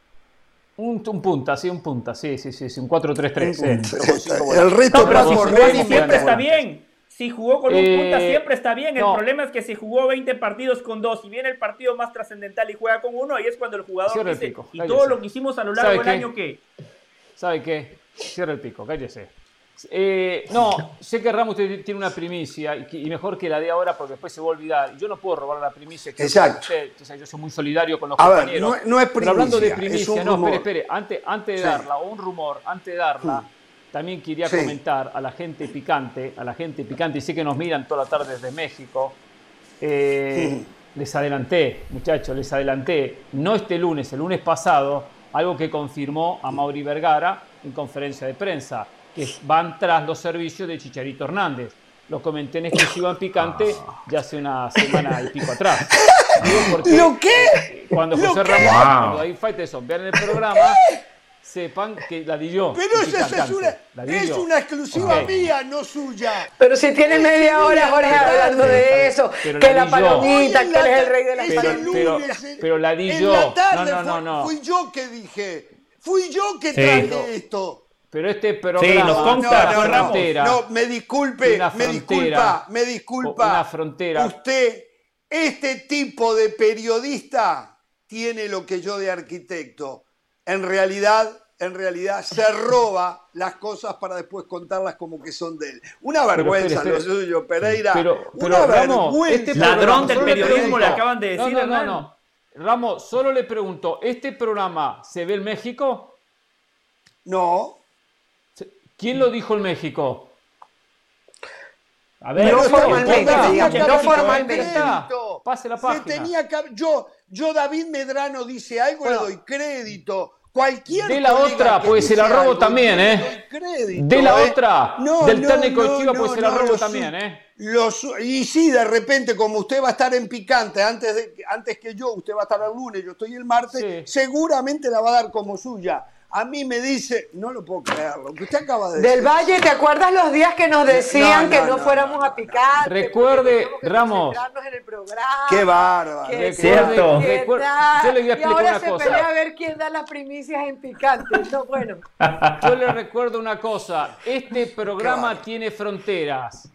Un, un, punta, sí, un punta, sí, sí, sí, un 4-3-3. el resto no, pero siempre está bien. Si jugó con un punta eh, siempre está bien. El problema es que si jugó 20 partidos con dos y viene el partido más trascendental y juega con uno, ahí es cuando el jugador dice, y todo lo que hicimos a lo largo del año que... ¿Sabe qué? Cierra el pico, cállese. Eh, no, sé que Ramos tiene una primicia y, mejor que la de ahora porque después se va a olvidar. Yo no puedo robar la primicia. Que Exacto. yo soy muy solidario con los compañeros. Ver, no, es primicia. Pero hablando de primicia, no, espere, espere. Antes, antes de darla, o un rumor, antes de darla, también quería comentar a la gente picante, a la gente picante, y sé que nos miran toda la tarde desde México. Eh, les adelanté, muchachos, les adelanté, no este lunes, el lunes pasado, algo que confirmó a Mauri Vergara en conferencia de prensa que van tras los servicios de Chicharito Hernández. Lo comenté en exclusiva en Picante ya hace una semana y pico atrás. ¿Lo qué? Cuando José Ramón, cuando David Faiteson vean el programa, sepan que la di yo. Pero esa es una, es una exclusiva mía, no suya. Pero si tiene media hora Jorge hablando de eso, que la palomita, que él es el rey de la pero, pero, la di yo. no, no, no, no. Fui yo que dije. Fui yo que traje esto. Pero este programa. Sí, nos consta, no, no, frontera, no, me disculpe, me disculpa, me disculpa. Una frontera. Usted, este tipo de periodista tiene lo que yo de arquitecto. En realidad, en realidad se roba las cosas para después contarlas como que son de él. Una vergüenza lo suyo, Pereira. Pero, una vergüenza. Este ladrón del periodismo le acaban de decir. No, no, no, Ramos, solo le pregunto, ¿este programa se ve en México? No. ¿Quién lo dijo en México? A ver, no formalmente, no formalmente. Pase la página. tenía yo, yo, David Medrano dice algo, le doy crédito. Cualquier de la otra, pues se la robo también, ¿eh? de la ¿eh? otra, del técnico de Chivas, pues se la robo también, ¿eh? y sí, de repente, como usted va a estar en picante antes, de, antes que yo, usted va a estar el lunes, yo estoy el martes, seguramente la va a dar como suya a mí me dice, no lo puedo creer, lo que usted acaba de decir. Del Valle, ¿te acuerdas los días que nos decían que no, fuéramos a picar? Recuerde, Ramos. En el programa, qué bárbaro. Qué cierto. yo le voy a explicar y ahora se pelea a ver quién da las primicias en picante. No, bueno. Yo le recuerdo una cosa, este programa tiene fronteras.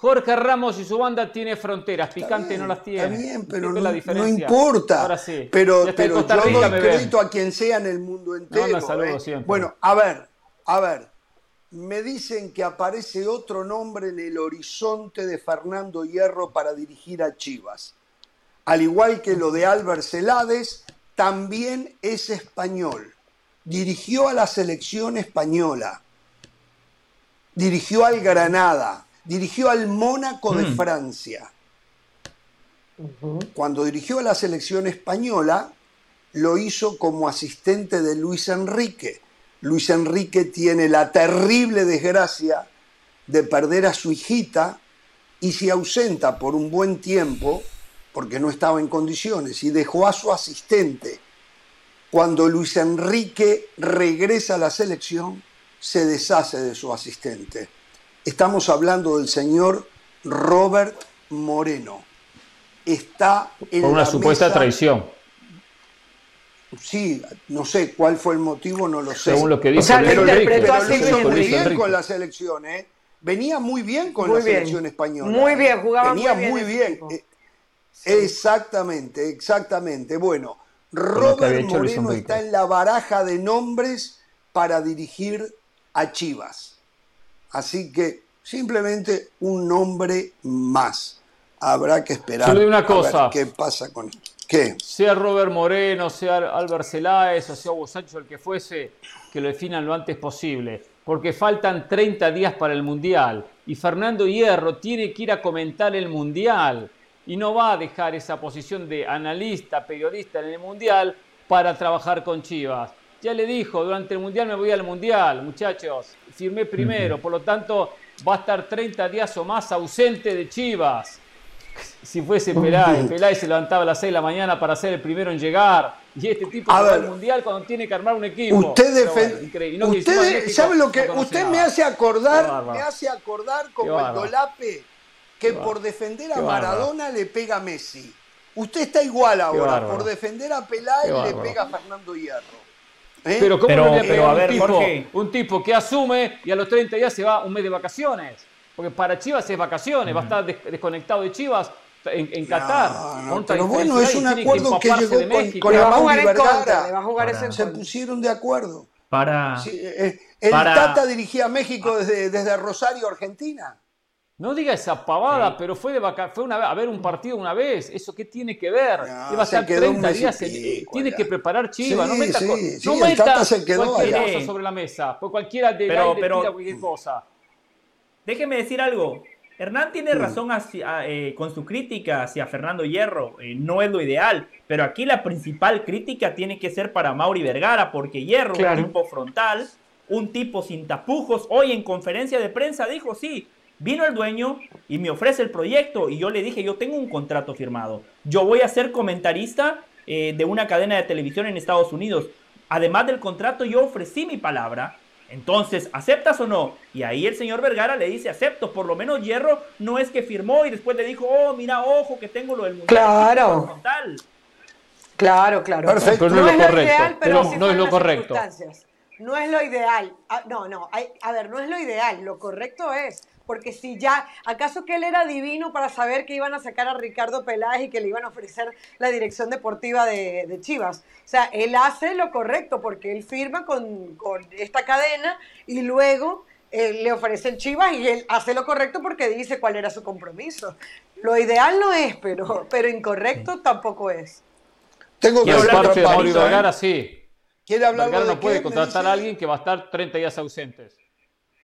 Jorge Ramos y su banda tiene fronteras, Picante no las tiene. Está bien, pero no, no, importa. Ahora sí. Pero, pero yo doy crédito a quien sea en el mundo entero. ¿eh? Bueno, a ver, a ver. Me dicen que aparece otro nombre en el horizonte de Fernando Hierro para dirigir a Chivas. Al igual que lo de Álvaro Celades, también es español. Dirigió a la selección española. Dirigió al Granada dirigió al Mónaco de mm. Francia. Cuando dirigió a la selección española, lo hizo como asistente de Luis Enrique. Luis Enrique tiene la terrible desgracia de perder a su hijita y se ausenta por un buen tiempo porque no estaba en condiciones y dejó a su asistente. Cuando Luis Enrique regresa a la selección, se deshace de su asistente. Estamos hablando del señor Robert Moreno. Está en Por una supuesta traición. Sí, no sé cuál fue el motivo, no lo sé. Según lo que dice pero, lo hizo muy bien con la selección, ¿eh? Venía muy bien con la selección española. Muy bien, jugaba Venía muy bien. Eh, Exactamente, exactamente. Bueno, Robert Moreno está en la baraja de nombres para dirigir a Chivas. Así que simplemente un nombre más. Habrá que esperar una cosa. A ver qué pasa con ¿Qué? Sea Robert Moreno, sea Albert Celáez o sea Hugo Sánchez, el que fuese, que lo definan lo antes posible. Porque faltan 30 días para el Mundial. Y Fernando Hierro tiene que ir a comentar el Mundial. Y no va a dejar esa posición de analista, periodista en el Mundial para trabajar con Chivas. Ya le dijo, durante el Mundial me voy al Mundial, muchachos. Firmé primero, por lo tanto va a estar 30 días o más ausente de Chivas. Si fuese Peláez, Peláez se levantaba a las 6 de la mañana para ser el primero en llegar. Y este tipo va al Mundial cuando tiene que armar un equipo. Usted, ¿sabe lo que? Usted me hace acordar, me hace acordar como el Dolape que por defender a Maradona le pega a Messi. Usted está igual ahora, por defender a Peláez le pega a Fernando Hierro. ¿Eh? Pero ¿cómo pero, le pega a ver, un, tipo, un tipo que asume y a los 30 días se va un mes de vacaciones? Porque para Chivas es vacaciones, va a estar desconectado de Chivas en, Qatar. pero bueno, es un acuerdo que, llegó con, con Amaury Vergara. Se pusieron de acuerdo. Para, eh, el Tata dirigía a México desde, desde Rosario, Argentina. No diga esa pavada, pero fue, de fue una, a ver un partido una vez. ¿Eso qué tiene que ver? No, Iba a ser 30 días. tiene que preparar Chivas. no meta, sí, no meta se quedó cualquier cosa sobre la mesa. Pues cualquiera de pero, pero, cualquier cosa. Déjeme decir algo. Hernán tiene razón eh, con su crítica hacia Fernando Hierro. Eh, no es lo ideal. Pero aquí la principal crítica tiene que ser para Mauri Vergara. Porque Hierro, un tipo frontal, un tipo sin tapujos. Hoy en conferencia de prensa dijo: Sí, Vino el dueño y me ofrece el proyecto y yo le dije, yo tengo un contrato firmado. Yo voy a ser comentarista eh, de una cadena de televisión en Estados Unidos. Además del contrato, yo ofrecí mi palabra. Entonces, ¿aceptas o no? Y ahí el señor Vergara le dice, acepto. Por lo menos Hierro no es que firmó y después le dijo, oh, mira, ojo, que tengo lo del mundial. Claro. Claro, claro. Perfecto. no, es lo correcto. pero no es lo correcto. No es lo ideal. Ah, no, no. a ver, no es lo ideal. Lo correcto es porque si ya, ¿acaso que él era divino para saber que iban a sacar a Ricardo Peláez y que le iban a ofrecer la dirección deportiva de, Chivas? O sea, él hace lo correcto porque él firma con, esta cadena y luego eh, le ofrecen Chivas y él hace lo correcto porque dice cuál era su compromiso. Lo ideal no es, pero, pero incorrecto tampoco es. Tengo que hablar de Mauri Vergara, sí. ¿Quiere hablar no puede contratar a alguien que va a estar 30 días ausentes.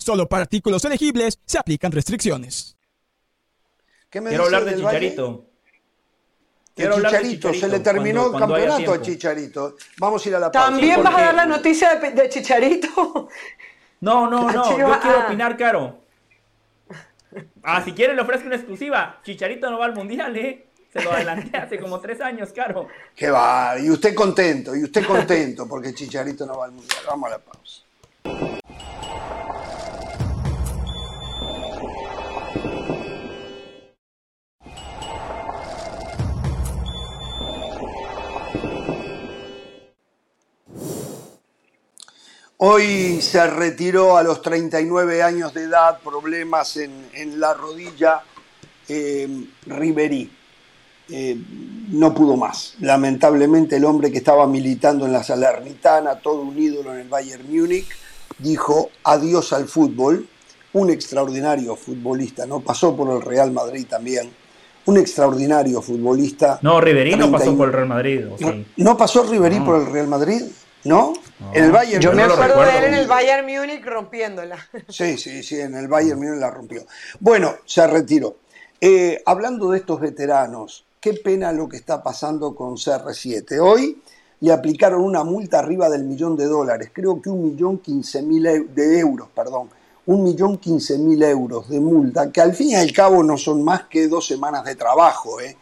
Solo para artículos elegibles se aplican restricciones. Quiero hablar de Chicharito. Quiero Chicharito, se le terminó el campeonato a Chicharito. Vamos a ir a la pausa. ¿También vas a dar la noticia de, Chicharito? No, no, no. Yo quiero ah. opinar, Caro. Ah, si quieren le ofrezco una exclusiva. Chicharito no va al mundial, ¿eh? Se lo adelanté hace como tres años, Caro. Qué va. Y usted contento, y usted contento porque Chicharito no va al mundial. Vamos a la pausa. Hoy se retiró a los 39 años de edad, problemas en, la rodilla, eh, Riverí. Eh, no pudo más. Lamentablemente el hombre que estaba militando en la Salernitana, todo un ídolo en el Bayern Múnich, dijo adiós al fútbol. Un extraordinario futbolista, ¿no? Pasó por el Real Madrid también. Un extraordinario futbolista. No, Riverí no pasó por el Real Madrid. ¿No, pasó Riverí por el Real Madrid? ¿No? En el Bayern Yo me acuerdo de él en el Bayern Múnich rompiéndola. Sí, sí, sí, en el Bayern Múnich la rompió. Bueno, se retiró. Eh, hablando de estos veteranos, qué pena lo que está pasando con CR7. Hoy le aplicaron una multa arriba del millón de dólares, creo que un millón quince mil de euros, perdón, un millón quince mil euros de multa, que al fin y al cabo no son más que dos semanas de trabajo. ¿eh?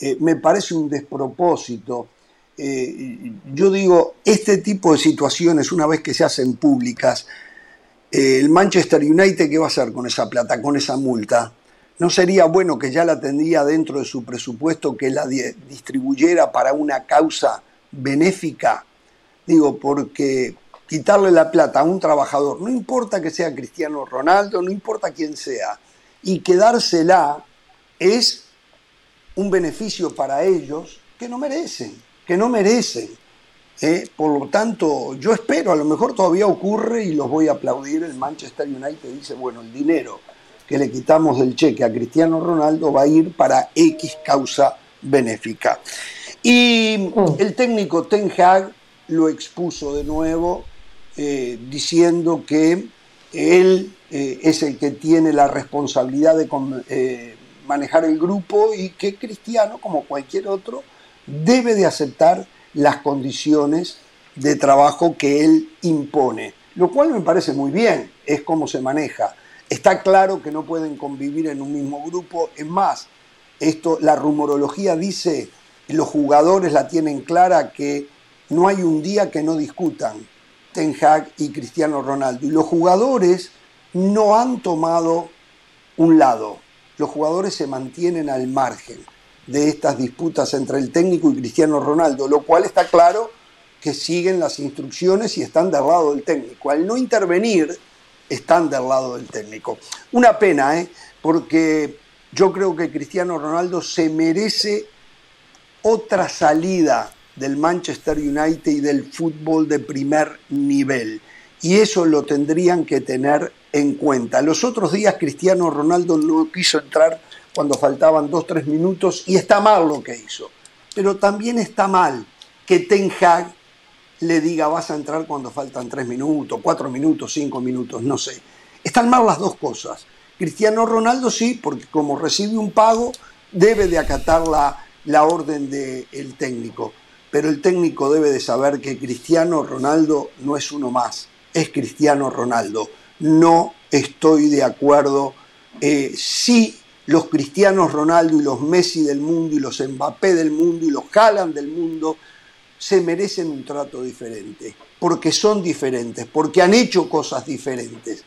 Eh, me parece un despropósito. Eh, yo digo, este tipo de situaciones, una vez que se hacen públicas, el Manchester United, ¿qué va a hacer con esa plata, con esa multa? ¿No sería bueno que ya la tendría dentro de su presupuesto, que la distribuyera para una causa benéfica? Digo, porque quitarle la plata a un trabajador, no importa que sea Cristiano Ronaldo, no importa quién sea, y quedársela es un beneficio para ellos que no merecen, que no merecen. ¿eh? Por lo tanto, yo espero, a lo mejor todavía ocurre y los voy a aplaudir, el Manchester United dice, bueno, el dinero que le quitamos del cheque a Cristiano Ronaldo va a ir para X causa benéfica. Y mm. el técnico Ten Hag lo expuso de nuevo eh, diciendo que él eh, es el que tiene la responsabilidad de manejar el grupo y que Cristiano, como cualquier otro, debe de aceptar las condiciones de trabajo que él impone, lo cual me parece muy bien, es como se maneja. Está claro que no pueden convivir en un mismo grupo, es más, esto, la rumorología dice, los jugadores la tienen clara que no hay un día que no discutan Ten Hag y Cristiano Ronaldo. Y los jugadores no han tomado un lado los jugadores se mantienen al margen de estas disputas entre el técnico y Cristiano Ronaldo, lo cual está claro que siguen las instrucciones y están del lado del técnico. Al no intervenir, están del lado del técnico. Una pena, ¿eh? porque yo creo que Cristiano Ronaldo se merece otra salida del Manchester United y del fútbol de primer nivel. Y eso lo tendrían que tener en cuenta. Los otros días Cristiano Ronaldo no quiso entrar cuando faltaban dos, tres minutos y está mal lo que hizo. Pero también está mal que Ten Hag le diga vas a entrar cuando faltan tres minutos, cuatro minutos, cinco minutos, no sé. Están mal las dos cosas. Cristiano Ronaldo sí, porque como recibe un pago, debe de acatar la, la orden del técnico. Pero el técnico debe de saber que Cristiano Ronaldo no es uno más, es Cristiano Ronaldo no estoy de acuerdo. Eh, si los cristianos Ronaldo y los Messi del mundo y los Mbappé del mundo y los Haaland del mundo se merecen un trato diferente, porque son diferentes, porque han hecho cosas diferentes.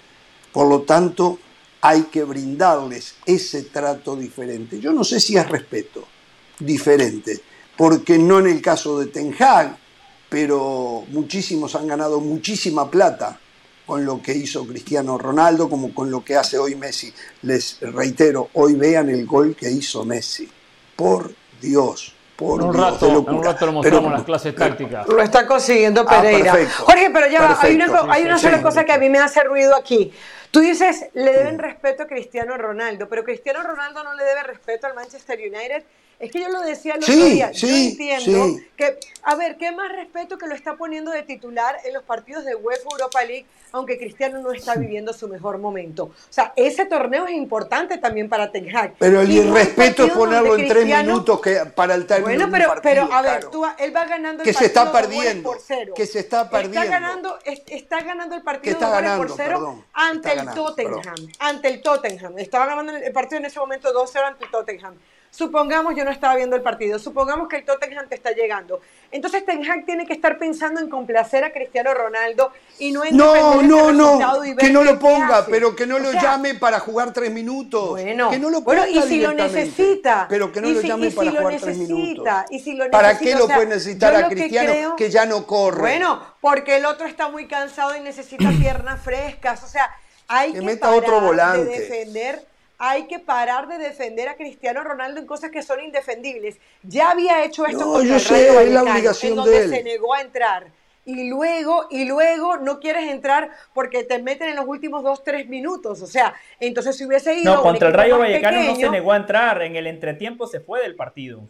Por lo tanto, hay que brindarles ese trato diferente. Yo no sé si es respeto, diferente, porque no en el caso de Ten Hag, pero muchísimos han ganado muchísima plata con lo que hizo Cristiano Ronaldo como con lo que hace hoy Messi. Les reitero, hoy vean el gol que hizo Messi. Por Dios. Por un, rato, en un rato lo mostramos las clases tácticas. Lo está consiguiendo ah, Pereira. Jorge, pero ya va, hay una, hay una sola cosa que a mí me hace ruido aquí. Tú dices, le deben respeto a Cristiano Ronaldo, pero Cristiano Ronaldo no le debe respeto al Manchester United es que yo lo decía el otro día. yo entiendo que, a ver, ¿qué más respeto que lo está poniendo de titular en los partidos de UEFA Europa League, aunque Cristiano no está viviendo su mejor momento? O sea, ese torneo es importante también para Ten Hag. Pero el irrespeto es ponerlo en tres minutos que para el término Bueno, pero, pero a ver, tú, él va ganando el que se está perdiendo, por cero. Que se está perdiendo. Está ganando, está ganando el partido está ganando, por cero ante el Tottenham. Ante el Tottenham. Estaba ganando el partido en ese momento 2-0 ante el Tottenham. Supongamos, yo no estaba viendo el partido, supongamos que el Tottenham te está llegando. Entonces Ten Hag tiene que estar pensando en complacer a Cristiano Ronaldo y no en No, no, no, que no lo ponga, pero que no lo llame para jugar tres minutos. Bueno, que no lo ponga bueno y si lo necesita. Pero que no lo llame para jugar tres minutos. Y si lo ¿Para qué lo puede necesitar a Cristiano que, ya no corre? Bueno, porque el otro está muy cansado y necesita piernas frescas. O sea, hay que, meta otro volante. de defender hay que parar de defender a Cristiano Ronaldo en cosas que son indefendibles. Ya había hecho esto con el sé, es la obligación en donde de se negó a entrar. Y luego, y luego no quieres entrar porque te meten en los últimos dos, tres minutos. O sea, entonces si hubiese ido. No, contra el Rayo Vallecano no se negó a entrar. En el entretiempo se fue del partido.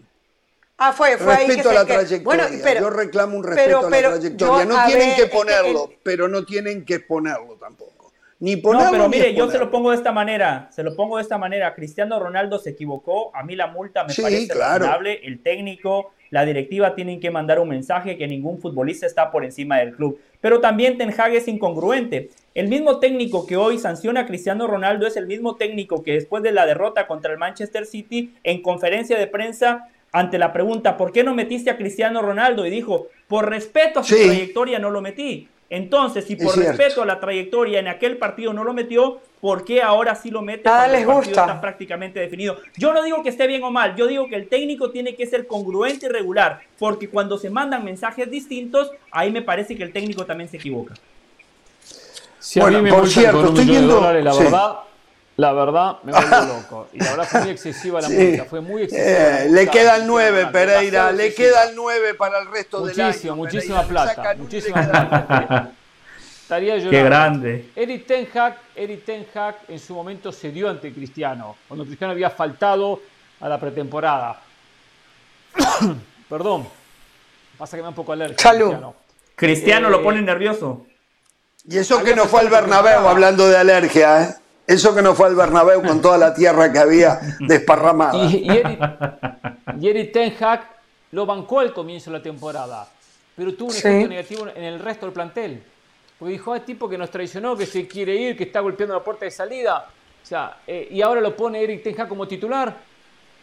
Ah, fue, fue respeto ahí a la trayectoria. yo reclamo un respeto a la trayectoria. no tienen que ponerlo, pero no tienen que ponerlo tampoco. Ni no, pero mire, yo se lo pongo de esta manera, se lo pongo de esta manera. Cristiano Ronaldo se equivocó, a mí la multa me parece claro. el técnico, la directiva tienen que mandar un mensaje que ningún futbolista está por encima del club. Pero también Ten Hag es incongruente. El mismo técnico que hoy sanciona a Cristiano Ronaldo es el mismo técnico que después de la derrota contra el Manchester City en conferencia de prensa ante la pregunta, ¿por qué no metiste a Cristiano Ronaldo? Y dijo, por respeto a su trayectoria no lo metí. Entonces, si por respeto a la trayectoria en aquel partido no lo metió, ¿por qué ahora sí lo mete Nada les gusta. está prácticamente definido? Yo no digo que esté bien o mal, yo digo que el técnico tiene que ser congruente y regular, porque cuando se mandan mensajes distintos, ahí me parece que el técnico también se equivoca. Si a mí me por cierto, estoy viendo... la verdad, la verdad, me vuelvo loco. Y la verdad fue muy excesiva la multa, fue muy excesiva. Eh, le queda el 9, Pereira, le queda el 9 para el resto del año. Muchísimo, muchísima plata, muchísima plata. Estaría llorando. Qué grande. Eric Ten, Hag, Eric Ten Hag en su momento se dio ante Cristiano, cuando Cristiano había faltado a la pretemporada. Perdón, pasa que me da un poco alergia. Cristiano, Cristiano lo eh, pone nervioso. Y eso que no fue al Bernabéu hablando de alergia, ¿eh? Eso que no fue al Bernabéu con toda la tierra que había desparramada. Y, y, Eric, Ten Hag lo bancó al comienzo de la temporada, pero tuvo un efecto negativo en el resto del plantel. Porque dijo, ah, es tipo que nos traicionó, que se quiere ir, que está golpeando la puerta de salida. O sea, eh, y ahora lo pone Eric Ten Hag como titular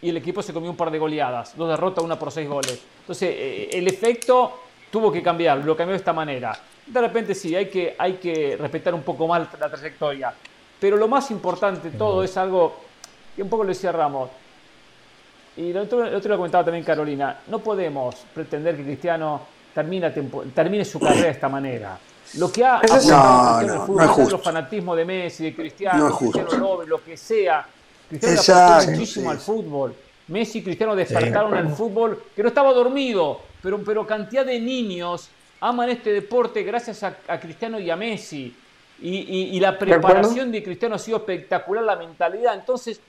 y el equipo se comió un par de goleadas, dos derrotas, una por seis goles. Entonces, eh, el efecto tuvo que cambiar, lo cambió de esta manera. De repente sí, hay que, hay que respetar un poco más la trayectoria. Pero lo más importante de todo es algo que un poco lo decía Ramos. Y lo otro, lo comentaba también Carolina. No podemos pretender que Cristiano termine, termine su carrera de esta manera. Lo que ha no, no, el fútbol, los fanatismos de Messi, de Cristiano, Cristiano lo que sea. Cristiano aportó muchísimo al fútbol. Messi y Cristiano despertaron al fútbol, que no estaba dormido, pero, pero cantidad de niños aman este deporte gracias a, a Cristiano y a Messi. Y, la preparación de Cristiano ha sido espectacular, la mentalidad. Entonces,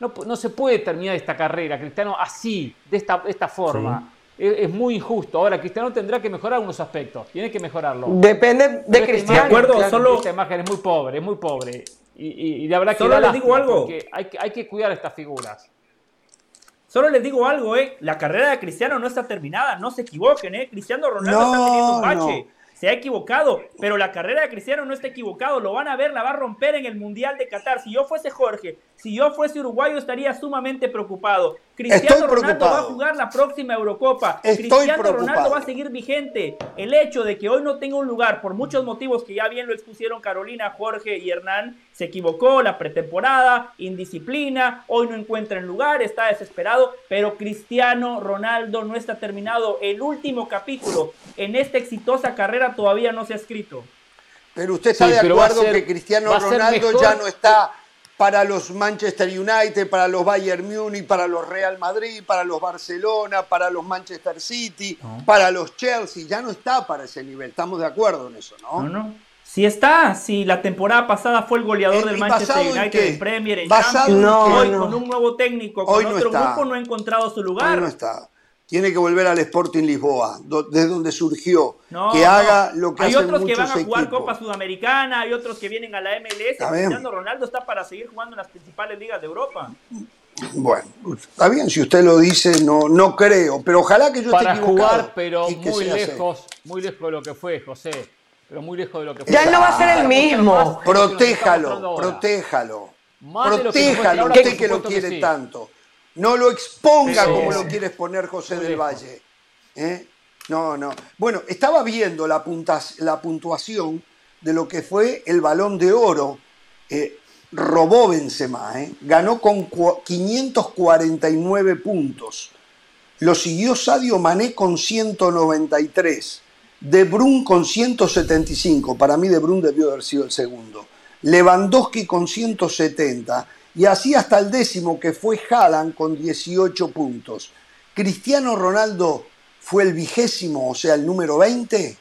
no, se puede terminar esta carrera, Cristiano, así, de esta, esta forma. Es, muy injusto. Ahora, Cristiano tendrá que mejorar algunos aspectos. Tiene que mejorarlo. Depende de Cristiano. acuerdo, solo... Esta imagen es muy pobre, es muy pobre. Y, y, la verdad que solo les digo algo. Hay, hay que cuidar estas figuras. Solo les digo algo, ¿eh? La carrera de Cristiano no está terminada, no se equivoquen, ¿eh? Cristiano Ronaldo está teniendo un bache se ha equivocado, pero la carrera de Cristiano no está equivocado, lo van a ver, la va a romper en el Mundial de Qatar. Si yo fuese Jorge, si yo fuese uruguayo estaría sumamente preocupado. Cristiano Ronaldo va a jugar la próxima Eurocopa. Cristiano Ronaldo va a seguir vigente. El hecho de que hoy no tenga un lugar, por muchos motivos que ya bien lo expusieron Carolina, Jorge y Hernán, se equivocó la pretemporada, indisciplina, hoy no encuentra en lugar, está desesperado, pero Cristiano Ronaldo no está terminado. El último capítulo en esta exitosa carrera todavía no se ha escrito. Pero usted está de acuerdo que Cristiano Ronaldo ya no está para los Manchester United, para los Bayern Múnich, para los Real Madrid, para los Barcelona, para los Manchester City, para los Chelsea, ya no está para ese nivel. Estamos de acuerdo en eso, ¿no? No, no. Si está, si la temporada pasada fue el goleador del Manchester United en Premier, en Champions, hoy con un nuevo técnico, con otro grupo no ha encontrado su lugar. Hoy no está. Tiene que volver al Sporting Lisboa, desde donde surgió. que haga lo que Hay otros que van a jugar Copa Sudamericana, hay otros que vienen a la MLS. Cristiano Ronaldo está para seguir jugando en las principales ligas de Europa. Bueno, está bien, si usted lo dice, no, no creo, pero ojalá que yo para esté equivocado. jugar, pero muy lejos, muy lejos de lo que fue, José pero muy lejos de lo que fue. Ya no va a ser el mismo. Protéjalo, protéjalo. Protéjalo, usted que lo quiere tanto. No lo exponga como lo quiere exponer José del Valle. ¿eh? No, no. Bueno, estaba viendo la, la, puntuación de lo que fue el balón de oro. Eh, robó Benzema, ¿eh? ganó con 549 puntos. Lo siguió Sadio Mané con 193. De Brun con 175, para mí De Brun debió haber sido el segundo. Lewandowski con 170 y así hasta el décimo que fue Haaland con 18 puntos. Cristiano Ronaldo fue el vigésimo, o sea, el número 20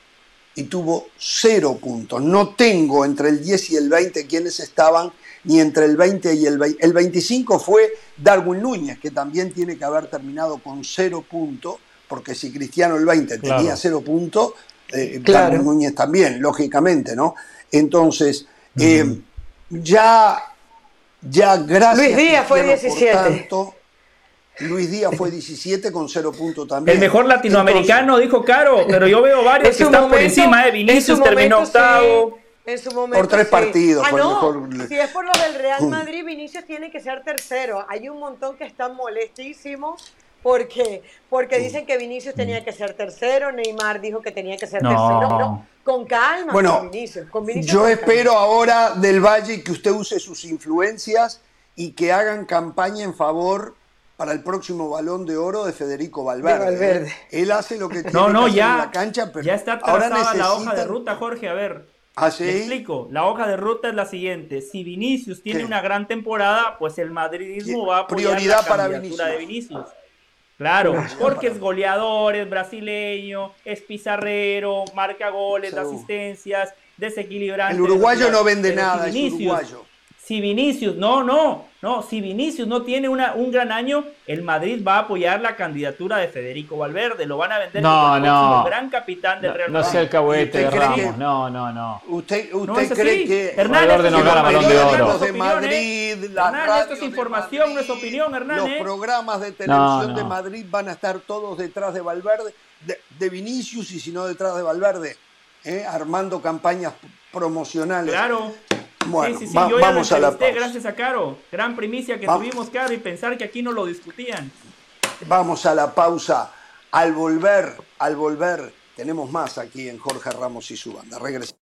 y tuvo cero puntos. No tengo entre el 10 y el 20 quienes estaban, ni entre el 20 y el 20. El 25 fue Darwin Núñez, que también tiene que haber terminado con cero puntos, porque si Cristiano el 20 tenía cero puntos, eh, Darwin Núñez también, lógicamente, ¿no? Entonces, eh, ya, ya gracias. Luis Díaz fue 17. Luis Díaz fue 17 con 0 puntos también. El mejor latinoamericano, dijo Caro, pero yo veo varios que están por encima. ¿eh? Vinicius terminó octavo. En su momento, por tres partidos. Ah, no. Si es por lo del Real. Madrid, Vinicius tiene que ser tercero. Hay un montón que están molestísimos porque porque mm. dicen que Vinicius tenía que ser tercero, Neymar dijo que tenía que ser tercero. Con calma, bueno, Vinicius, yo espero ahora del Valle que usted use sus influencias y que hagan campaña en favor para el próximo balón de oro de Federico Valverde. Él hace lo que tiene no, no, que ya, en la cancha, pero ya está trazada la hoja de ruta, Jorge. A ver, ¿Ah, explico. La hoja de ruta es la siguiente. Si Vinicius tiene una gran temporada, pues el madridismo va a apoyar Prioridad la para Vinicius. de Vinicius. Claro, porque es goleador, es brasileño, es pizarrero, marca goles, asistencias, desequilibrante. El uruguayo no vende nada, es uruguayo. Si Vinicius, no, no, no, si Vinicius no tiene una, un gran año, el Madrid va a apoyar la candidatura de Federico Valverde, lo van a vender no, como no. gran capitán del Real Madrid. No sea el cahuete de Ramos, no, no, no. ¿Usted, usted cree que no gana balón de oro? de Madrid, Hernán, esto es información, no es opinión, Hernán. Los programas de televisión de Madrid van a estar todos detrás de Valverde, de, Vinicius y si no detrás de Valverde, ¿eh? armando campañas promocionales. Claro. Bueno, sí, sí, sí. Yo vamos a la gracias a Caro. Gran primicia que tuvimos, Caro, y pensar que aquí no lo discutían. Vamos a la pausa. Al volver, al volver, tenemos más aquí en Jorge Ramos y su banda. Regresamos.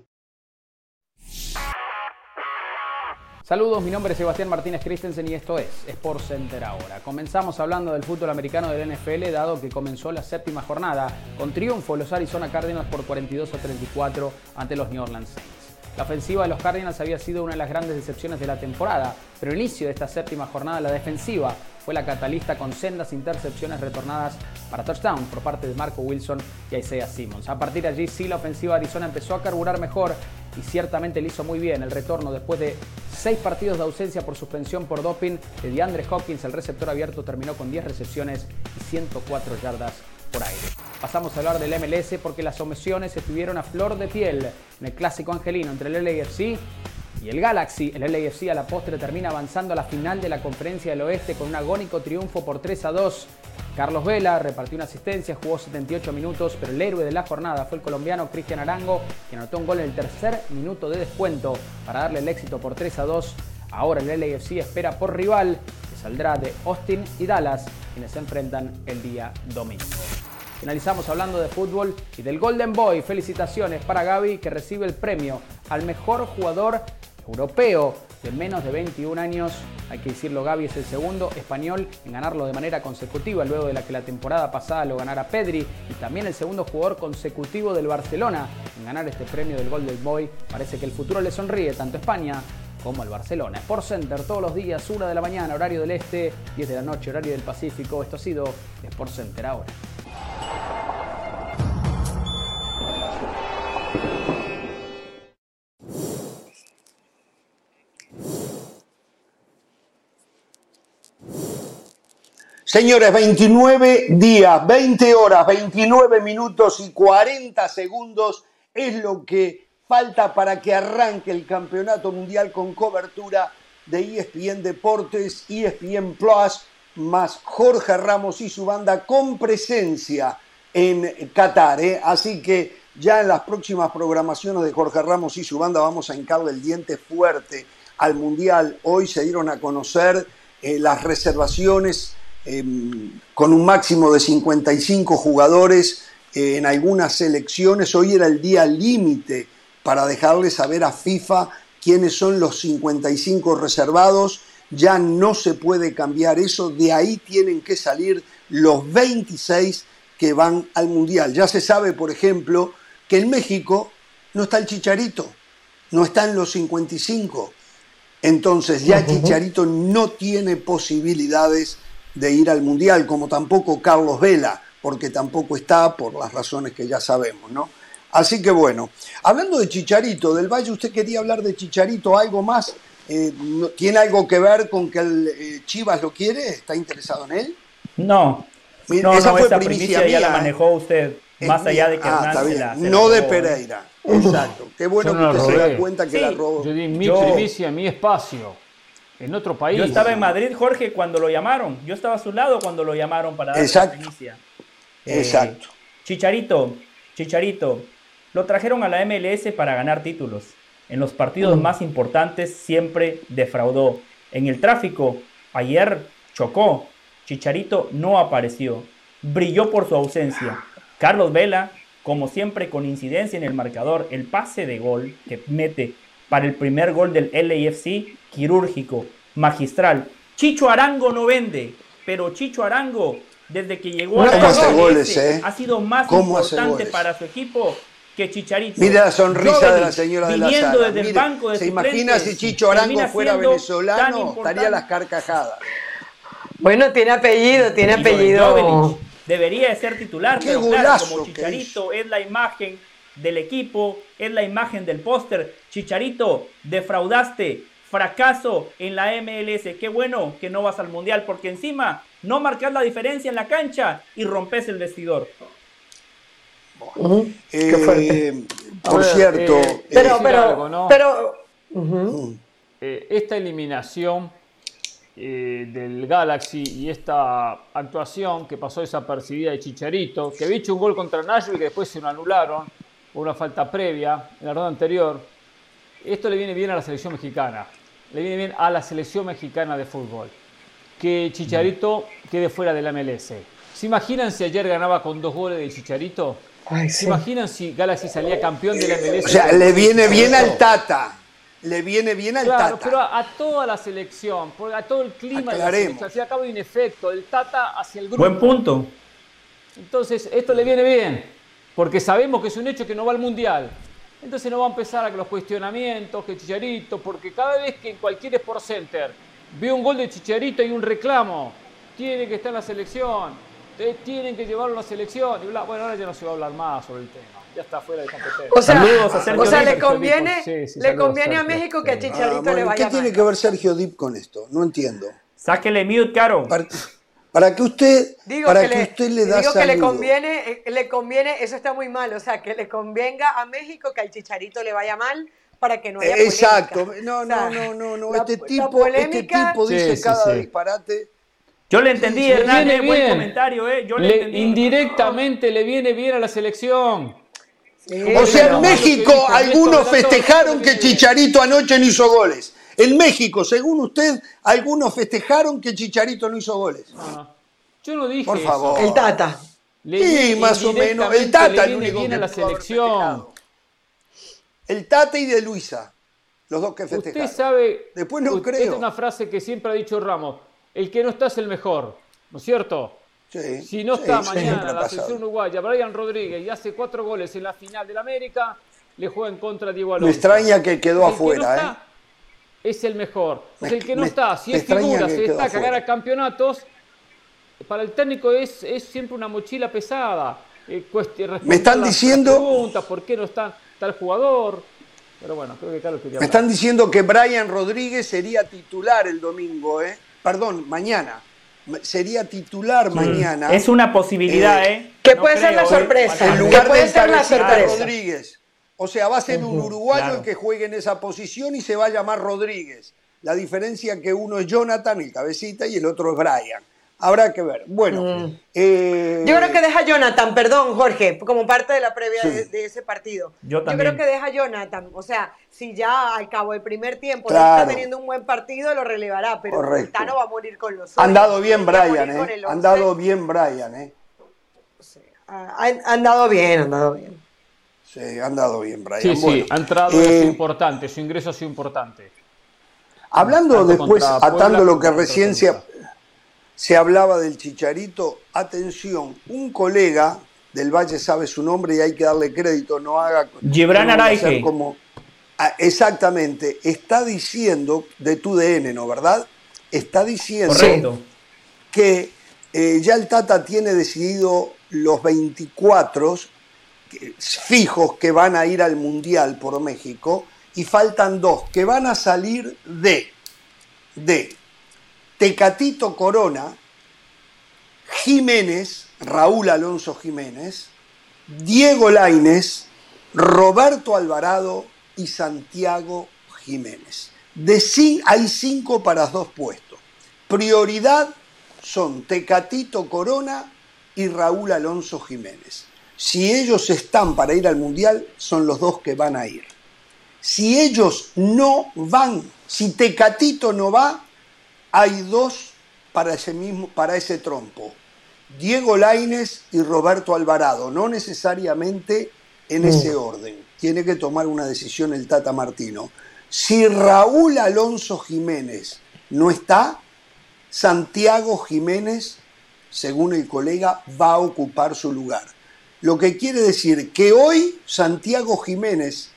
Saludos, mi nombre es Sebastián Martínez Christensen y esto es Sport Center ahora. Comenzamos hablando del fútbol americano del NFL, dado que comenzó la séptima jornada con triunfo los Arizona Cardinals por 42 a 34 ante los New Orleans Saints. La ofensiva de los Cardinals había sido una de las grandes decepciones de la temporada, pero al inicio de esta séptima jornada la defensiva fue la catalista con sendas intercepciones retornadas para touchdown por parte de Marco Wilson y Isaiah Simmons. A partir de allí sí la ofensiva de Arizona empezó a carburar mejor y ciertamente le hizo muy bien el retorno después de seis partidos de ausencia por suspensión por doping de DeAndre Hopkins. El receptor abierto terminó con 10 recepciones y 104 yardas por aire. Pasamos a hablar del MLS porque las omisiones estuvieron a flor de piel en el clásico angelino entre el LAFC y el Galaxy. El LAFC a la postre termina avanzando a la final de la Conferencia del Oeste con un agónico triunfo por 3 a 2. Carlos Vela repartió una asistencia, jugó 78 minutos, pero el héroe de la jornada fue el colombiano Cristian Arango, quien anotó un gol en el tercer minuto de descuento para darle el éxito por 3 a 2. Ahora el LAFC espera por rival, que saldrá de Austin y Dallas, quienes se enfrentan el día domingo. Finalizamos hablando de fútbol y del Golden Boy. Felicitaciones para Gaby que recibe el premio al mejor jugador europeo de menos de 21 años. Hay que decirlo, Gaby es el segundo español en ganarlo de manera consecutiva, luego de la que la temporada pasada lo ganara Pedri y también el segundo jugador consecutivo del Barcelona en ganar este premio del Golden Boy. Parece que el futuro le sonríe tanto a España como al Barcelona. Sport Center todos los días, 1 de la mañana, horario del este, 10 de la noche, horario del Pacífico. Esto ha sido Sport Center ahora. Señores, 29 días, 20 horas, 29 minutos y 40 segundos es lo que falta para que arranque el Campeonato Mundial con cobertura de ESPN Deportes, ESPN Plus, más Jorge Ramos y su banda con presencia en Qatar. ¿eh? Así que ya en las próximas programaciones de Jorge Ramos y su banda vamos a hincarle el diente fuerte al Mundial. Hoy se dieron a conocer eh, las reservaciones em, con un máximo de 55 jugadores eh, en algunas selecciones. Hoy era el día límite para dejarle saber a FIFA quiénes son los 55 reservados. Ya no se puede cambiar eso, de ahí tienen que salir los 26 que van al Mundial. Ya se sabe, por ejemplo, que en México no está el Chicharito, no están los 55. Entonces ya Chicharito no tiene posibilidades de ir al Mundial, como tampoco Carlos Vela, porque tampoco está por las razones que ya sabemos, ¿no? Así que bueno, hablando de Chicharito, del Valle, ¿usted quería hablar de Chicharito algo más? Eh, ¿Tiene algo que ver con que el eh, Chivas lo quiere? ¿Está interesado en él? No. no, esa fue primicia, ya la ¿eh? manejó usted, más allá de que ah, No de Pereira. Exacto. Qué bueno que usted se da cuenta que la robó. Yo di mi primicia, mi espacio. En otro país. Yo estaba en Madrid, Jorge, cuando lo llamaron. Yo estaba a su lado cuando lo llamaron para dar la primicia. Exacto. Chicharito, Chicharito, lo trajeron a la MLS para ganar títulos. En los partidos mm. más importantes siempre defraudó. En el tráfico, ayer chocó. Chicharito no apareció. Brilló por su ausencia. Carlos Vela, como siempre con incidencia en el marcador, el pase de gol que mete para el primer gol del LAFC, quirúrgico, magistral. Chicho Arango no vende, pero Chicho Arango, desde que llegó a la eh? ha sido más importante para su equipo que Chicharito. Mira la sonrisa de la señora de la sala. desde el banco de ¿Se imagina si Chicho Arango fuera venezolano? Estaría las carcajadas. Bueno, tiene apellido, tiene apellido. Debería de ser titular, pero claro, como Chicharito es la imagen del equipo, es la imagen del póster. Chicharito, defraudaste, fracaso en la MLS. Qué bueno que no vas al Mundial, porque encima no marcas la diferencia en la cancha y rompes el vestidor. Eh, por cierto, eh, pero, pero, pero mm. eh, esta eliminación del Galaxy y esta actuación que pasó desapercibida de Chicharito, que había hecho un gol contra Nashville que después se lo anularon por una falta previa en la ronda anterior, esto le viene bien a la selección mexicana, le viene bien a la selección mexicana de fútbol, que Chicharito quede fuera de la MLS. ¿Se imaginan si ayer ganaba con dos goles de Chicharito? ¿Se imaginan si Galaxy salía campeón de la MLS? O sea, le viene bien al Tata. Le viene bien al claro, pero a, toda la selección, a todo el clima de la selección. Si acaba un efecto, el Tata hacia el grupo. Buen punto. Entonces, esto le viene bien, porque sabemos que es un hecho que no va al Mundial. Entonces no va a empezar a los cuestionamientos, que Chicharito, porque cada vez que en cualquier Sport Center ve un gol de Chicharito y un reclamo, tiene que estar en la selección tienen que llevarlo a la selección. bueno, ahora ya no se va a hablar más sobre el tema. Ya está fuera de competencia. O sea, o sea le conviene, le conviene a México que a Chicharito ah, le vaya ¿Qué tiene que ver Sergio Dip con esto? No entiendo. Sáquele mute, Caro. Para, que usted, para que, usted le da Digo que le conviene, eh, le conviene, eso está muy mal, o sea, que le convenga a México que al Chicharito le vaya mal para que no haya Exacto. No, no, no, no, no. este, tipo, este tipo dice cada disparate. Yo le entendí, Hernán, eh, buen comentario, eh. Yo le, entendí. Indirectamente le viene bien a la selección. o sea, en México algunos festejaron que Chicharito anoche no hizo goles. En México, según usted, algunos festejaron que Chicharito no hizo goles. Yo no dije Por favor. El Tata. sí, más o menos. El Tata el único que a la selección. El Tata y de Luisa. Los dos que festejaron. Usted sabe. Después no creo. Esta es una frase que siempre ha dicho Ramos el que no está es el mejor, ¿no es cierto? Sí, si no está mañana la selección uruguaya, Brian Rodríguez y hace cuatro goles en la final del América, le juega en contra Diego Alonso. Me extraña que quedó afuera, ¿eh? Es el mejor. el que no está, si es figura, se destaca ganar campeonatos, para el técnico es, es siempre una mochila pesada. Eh, me están diciendo. Preguntas, ¿Por qué no está tal jugador? Pero bueno, creo que Carlos Me están diciendo que Brian Rodríguez sería titular el domingo, ¿eh? perdón, mañana. Sería titular mañana. Es una posibilidad, ¿eh? ¿eh? Que puede ser la sorpresa. En lugar puede ser la sorpresa. Rodríguez. O sea, va a ser un uruguayo el que juegue en esa posición y se va a llamar Rodríguez. La diferencia es que uno es Jonathan, el cabecita, y el otro es Brian. Habrá que ver. Bueno. Mm. Eh, yo creo que deja Jonathan, perdón, Jorge, como parte de la previa de, ese partido. Yo, creo que deja a Jonathan. O sea, si ya al cabo del primer tiempo está teniendo un buen partido, lo relevará, pero no va a morir con los Han dado bien Brian, ¿eh? Han dado bien Brian, ¿eh? han, dado bien, han dado bien. Sí, han dado bien, Brian. Sí, sí, ha entrado, es eh, importante, su ingreso ha sido importante. Hablando después, atando lo que recién se, se hablaba del Chicharito, atención, un colega del Valle sabe su nombre y hay que darle crédito, no haga... Gibran Araige. Como, ah, exactamente, está diciendo, de tu DN, ¿no? ¿Verdad? Está diciendo que eh, ya el Tata tiene decidido los 24 fijos que van a ir al Mundial por México y faltan dos que van a salir de, de Tecatito Corona, Jiménez, Raúl Alonso Jiménez, Diego Laines, Roberto Alvarado y Santiago Jiménez. De hay cinco para dos puestos. Prioridad son Tecatito Corona y Raúl Alonso Jiménez. Si ellos están para ir al Mundial, son los dos que van a ir. Si ellos no van, si Tecatito no va, hay dos para ese mismo, para ese trompo. Diego Laines y Roberto Alvarado, no necesariamente en ese mm. orden. Tiene que tomar una decisión el Tata Martino. Si Raúl Alonso Jiménez no está, Santiago Jiménez, según el colega, va a ocupar su lugar. Lo que quiere decir que hoy Santiago Jiménez,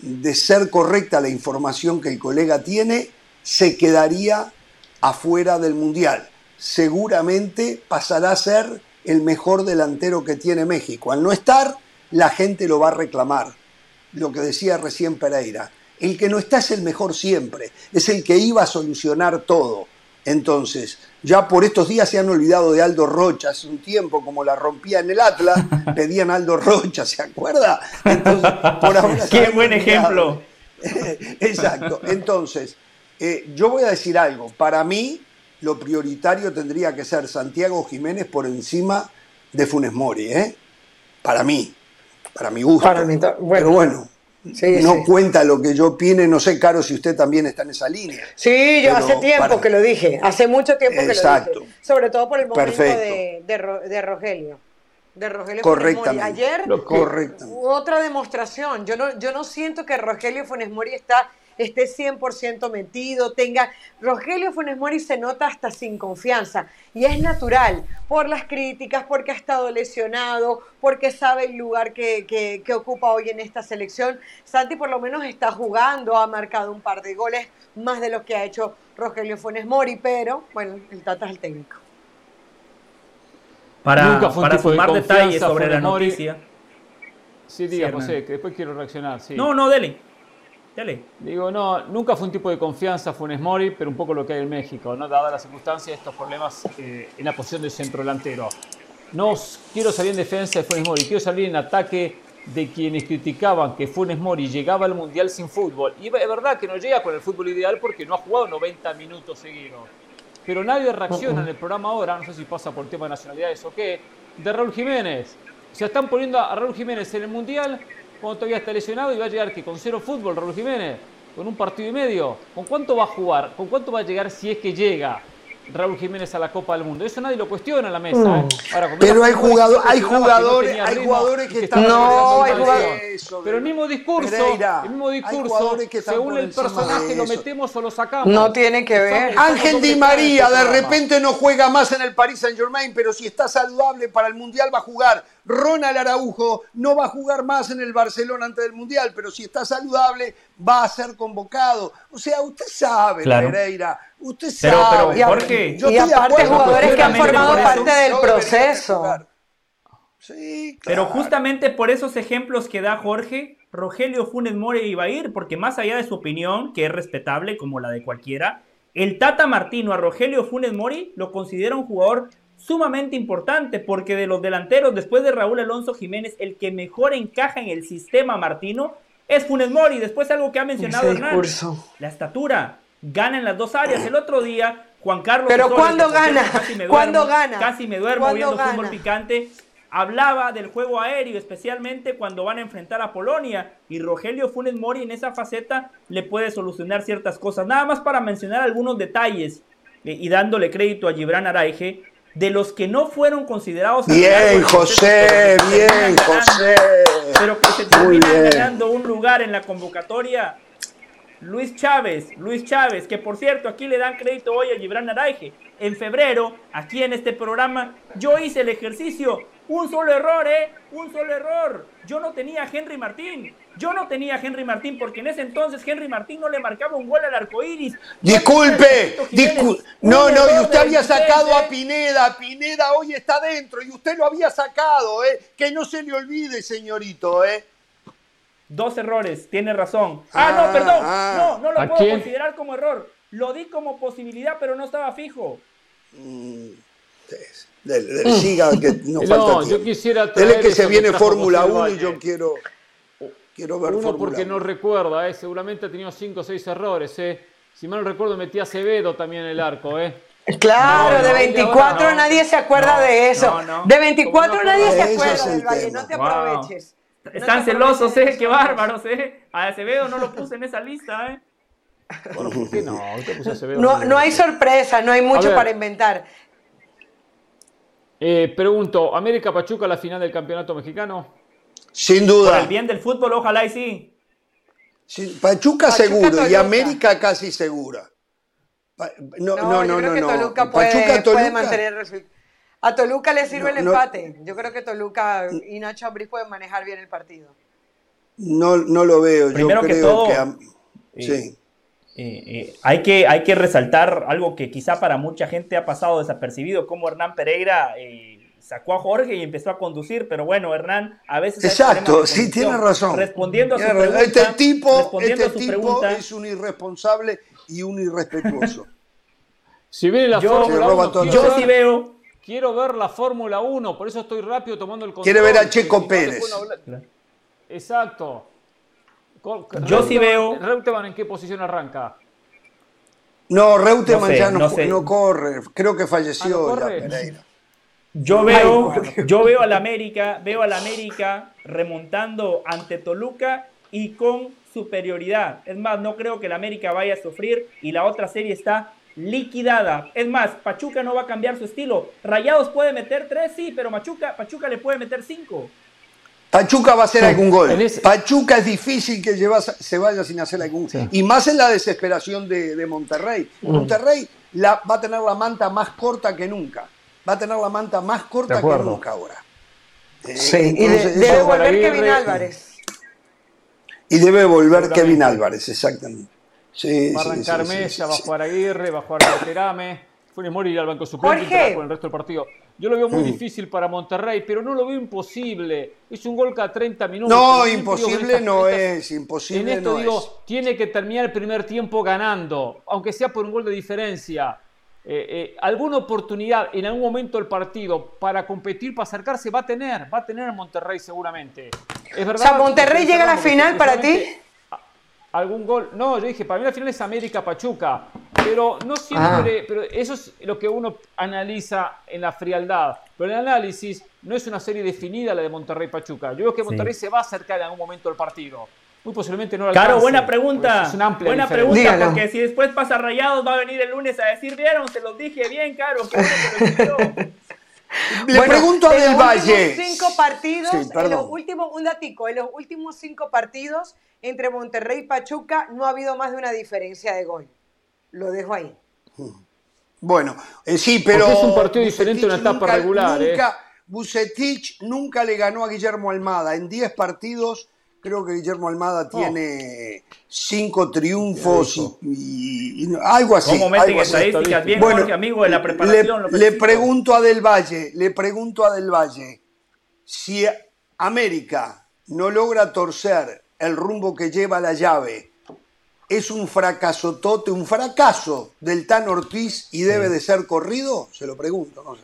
de ser correcta la información que el colega tiene, se quedaría afuera del Mundial. Seguramente pasará a ser el mejor delantero que tiene México. Al no estar, la gente lo va a reclamar. Lo que decía recién Pereira. El que no está es el mejor siempre, es el que iba a solucionar todo. Entonces, ya por estos días se han olvidado de Aldo Rocha. Hace un tiempo, como la rompía en el Atlas, pedían Aldo Rocha, ¿se acuerda? Qué buen ejemplo. Exacto. Entonces, eh, yo voy a decir algo. Para mí, lo prioritario tendría que ser Santiago Jiménez por encima de Funes Mori, ¿eh? Para mí, para mi gusto. Para mí, Pero bueno, no cuenta lo que yo opine, no sé, Caro, si usted también está en esa línea. Sí, yo hace tiempo que lo dije, hace mucho tiempo que lo dije. Sobre todo por el momento de, de, Rogelio. De Rogelio Correctamente. Ayer, otra demostración. Yo no, yo no siento que Rogelio Funes Mori está esté 100% metido, tenga... Rogelio Funes Mori se nota hasta sin confianza y es natural por las críticas, porque ha estado lesionado, porque sabe el lugar que, ocupa hoy en esta selección. Santi por lo menos está jugando, ha marcado un par de goles más de lo que ha hecho Rogelio Funes Mori, pero bueno, el Tata es el técnico. Para, para sumar detalles sobre la noticia. Sí, diga, José, que después quiero reaccionar. No, no, dele. Digo, no, nunca fue un tipo de confianza Funes Mori, pero un poco lo que hay en México, ¿no? Dada las circunstancias, estos problemas eh, en la posición de centro delantero. No quiero salir en defensa de Funes Mori, quiero salir en ataque de quienes criticaban que Funes Mori llegaba al Mundial sin fútbol. Y es verdad que no llega con el fútbol ideal porque no ha jugado 90 minutos seguidos. Pero nadie reacciona en el programa ahora, no sé si pasa por tema de nacionalidades o qué, de Raúl Jiménez. Se están poniendo a Raúl Jiménez en el Mundial cuando todavía está lesionado y va a llegar que con cero fútbol, Raúl Jiménez, con un partido y medio. ¿Con cuánto va a jugar? ¿Con cuánto va a llegar si es que llega? Raúl Jiménez a la Copa del Mundo. Eso nadie lo cuestiona en la mesa. ¿eh? pero hay, jugador, hay jugadores, hay jugadores que están no, hay jugadores. Pero el mismo discurso, el mismo discurso, según el personaje lo metemos o lo sacamos. No tiene que ver. Ángel Di María de repente no juega más en el Paris Saint Germain, pero si está saludable para el Mundial va a jugar. Ronald Araujo no va a jugar más en el Barcelona antes del Mundial, pero si está saludable va a ser convocado. O sea, usted sabe, Pereira, usted sabe. Pero, ¿por qué? y aparte jugadores que han formado parte del proceso. Sí, Pero justamente por esos ejemplos que da Jorge, Rogelio Funes Mori iba a ir, porque más allá de su opinión, que es respetable como la de cualquiera, el Tata Martino a Rogelio Funes Mori lo considera un jugador sumamente importante porque de los delanteros, después de Raúl Alonso Jiménez, el que mejor encaja en el sistema Martino es Funes Mori. Después algo que ha mencionado Hernán, la estatura, gana en las dos áreas. El otro día Juan Carlos. Pero ¿cuándo gana? ¿Cuándo gana? Casi me duermo viendo fútbol picante. Hablaba del juego aéreo, especialmente cuando van a enfrentar a Polonia. Y Rogelio Funes Mori en esa faceta le puede solucionar ciertas cosas. Nada más para mencionar algunos detalles eh, y dándole crédito a Gibran Araige, de los que no fueron considerados. Bien, José, bien, José. Pero que se terminan ganando un lugar en la convocatoria Luis Chávez, Luis Chávez, que por cierto aquí le dan crédito hoy a Gibran Araige. En febrero, aquí en este programa, yo hice el ejercicio. Un solo error, ¿eh? Un solo error. Yo no tenía a Henry Martín. Yo no tenía a Henry Martín porque en ese entonces Henry Martín no le marcaba un gol al arco iris. Disculpe. No, no, y usted había sacado a Pineda. Pineda hoy está dentro y usted lo había sacado, ¿eh? Que no se le olvide, señorito, ¿eh? Dos errores, tiene razón. Ah, no, ah, perdón. Ah. No, no lo puedo considerar como error. Lo di como posibilidad, pero no estaba fijo. Mm, mm. siga, que no, falta yo quisiera Dele que se viene Fórmula 1 y yo quiero, quiero ver Uno porque no recuerda, eh, seguramente ha tenido 5 o 6 errores. Eh. Si mal no recuerdo, metía Acevedo también en el arco. Eh. Claro, de 24 nadie se acuerda de eso. de 24 nadie se acuerda del Valle, no te aproveches. Están celosos, ¿eh? Qué bárbaros, ¿eh? A Acevedo no lo puse en esa lista, ¿eh? Bueno, ¿por qué no? No, no hay sorpresa, no hay mucho para inventar. Eh, pregunto, ¿América Pachuca la final del campeonato mexicano? Sin duda. Por el bien del fútbol, ojalá y sí. Pachuca, seguro y América casi segura. No, no, no, no. Toluca Puede, puede mantener a Toluca le sirve el empate. Yo creo que Toluca y Nacho Ambriz pueden manejar bien el partido. No, no lo veo. Primero Yo creo que, todo, eh, sí. Eh, eh, hay, que, hay que resaltar algo que quizá para mucha gente ha pasado desapercibido, como Hernán Pereira sacó a Jorge y empezó a conducir, pero bueno, Hernán a veces... Exacto, sí, tiene razón. Respondiendo a su pregunta, este tipo, este tipo es un irresponsable y un irrespetuoso. si viene la yo, yo sí veo Quiero ver la Fórmula 1, por eso estoy rápido tomando el control. Quiere ver a Checo Pérez. Exacto. Yo sí veo. ¿Reutemann en qué posición arranca? No, Reutemann ya no, corre. Creo que falleció ah, Pereira. Yo veo, yo veo al América, veo al América remontando ante Toluca y con superioridad. Es más, no creo que el América vaya a sufrir y la otra serie está liquidada. Es más, Pachuca no va a cambiar su estilo. Rayados puede meter tres, sí, pero Pachuca, Pachuca le puede meter cinco. Pachuca va a hacer algún gol. Pachuca es difícil que se vaya sin hacer algún gol. Y más en la desesperación de, Monterrey. Mm. Monterrey la, va a tener la manta más corta que nunca. Va a tener la manta más corta que nunca ahora. Eh, sí, y debe volver Kevin Álvarez. Y debe volver Kevin Álvarez, exactamente va a arrancar Mesa, va a jugar Aguirre, va a jugar Terame. Funes Mori al banco suplente con el resto del partido. Yo lo veo muy difícil para Monterrey, pero no lo veo imposible. Es un gol cada 30 minutos. No, imposible no es, imposible En esto digo, tiene que terminar el primer tiempo ganando, aunque sea por un gol de diferencia. Eh, eh, alguna oportunidad en algún momento del partido para competir, para acercarse, va a tener, va a tener Monterrey seguramente. Es verdad, o sea, Monterrey llega a la final para ti algún gol. No, yo dije, para mí la final es América Pachuca, pero no siempre, ah. pero eso es lo que uno analiza en la frialdad. Pero el análisis no es una serie definida la de Monterrey Pachuca. Yo creo que Monterrey se va a acercar en algún momento del partido. Muy posiblemente no lo Claro, buena pregunta. Es una buena pregunta, porque si después pasa Rayados va a venir el lunes a decir, vieron, se los dije bien, Caro. Le pregunto a Del Valle. Cinco partidos, en los últimos, un datico, en los últimos cinco partidos entre Monterrey y Pachuca no ha habido más de una diferencia de gol. Lo dejo ahí. Bueno, eh, sí, pero. es un partido diferente en una etapa regular. ¿eh? Nunca, Bucetich nunca le ganó a Guillermo Almada. En 10 partidos, creo que Guillermo Almada oh. tiene 5 triunfos y, algo así. ¿Cómo meten estadísticas? Bien, bueno, amigo de la preparación. Le, le pregunto a Del Valle, le pregunto a Del Valle, si América no logra torcer el rumbo que lleva la llave es un fracaso tote, un fracaso del Tan Ortiz y debe de ser corrido? Se lo pregunto, no sé.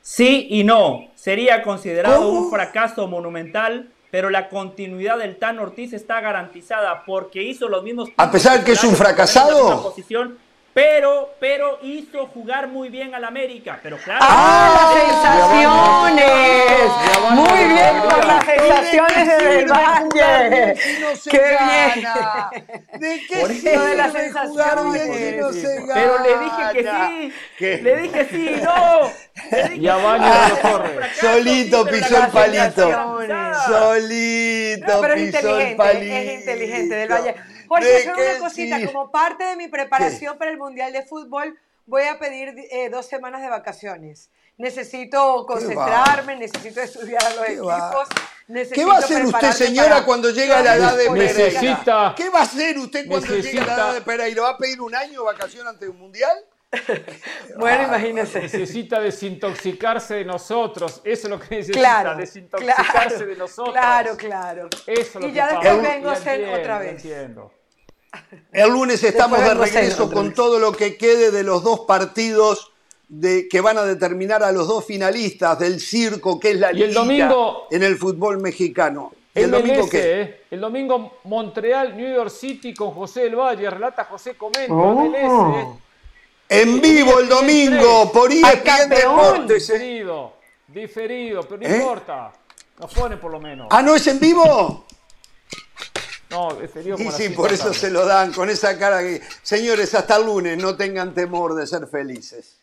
Sí y no. Sería considerado un fracaso monumental, pero la continuidad del Tan Ortiz está garantizada porque hizo los mismos. A pesar que es un fracasado. Posición, pero, pero hizo jugar muy bien al América. Pero claro. ¡Ah, las sensaciones! Muy bien por las sensaciones de Del Valle. ¡Qué bien! ¿De qué Por sirve las jugar bien si sensaciones. no se gana? Pero le dije que sí. ¿Qué? Le dije sí, no. Le dije Y a Baños sí, lo corre. Solito pisó el palito. Solito No, pero es pisó el inteligente, palito. es inteligente del Valle. ¿De solo qué una cosita, sí? como parte de mi preparación para el Mundial de Fútbol, voy a pedir eh, dos semanas de vacaciones. Necesito concentrarme, necesito estudiar a los ¿Qué va? equipos. ¿Qué va a hacer usted, señora, para- cuando llega a la edad de. Pereira? Necesita- ¿Qué va a hacer usted cuando llegue a la necesita- edad de Pereira? ¿Va a pedir un año de vacación ante un mundial? Bueno, imagínese. Necesita desintoxicarse de nosotros. Eso es lo que necesita, Claro, desintoxicarse claro, de nosotros. Claro, claro. Eso es lo y que ya después vengo a hacer Entiendo, otra vez. entiendo. El lunes estamos de regreso con todo lo que quede de los dos partidos de, que van a determinar a los dos finalistas del circo que es la Y el liga domingo- en el fútbol mexicano. ¿Y el MLS, domingo qué? eh. El domingo Montreal, New York City con José del Valle. Relata José Comento. Oh. Eh. En vivo el domingo por E ¡Al ESPN campeón! Deportes. ¿eh? Diferido, diferido, pero no ¿Eh? importa. Nos pone por lo menos. Ah, ¿no es en vivo? No, Y sí, por eso se lo dan con esa cara que... Señores, hasta el lunes, no tengan temor de ser felices.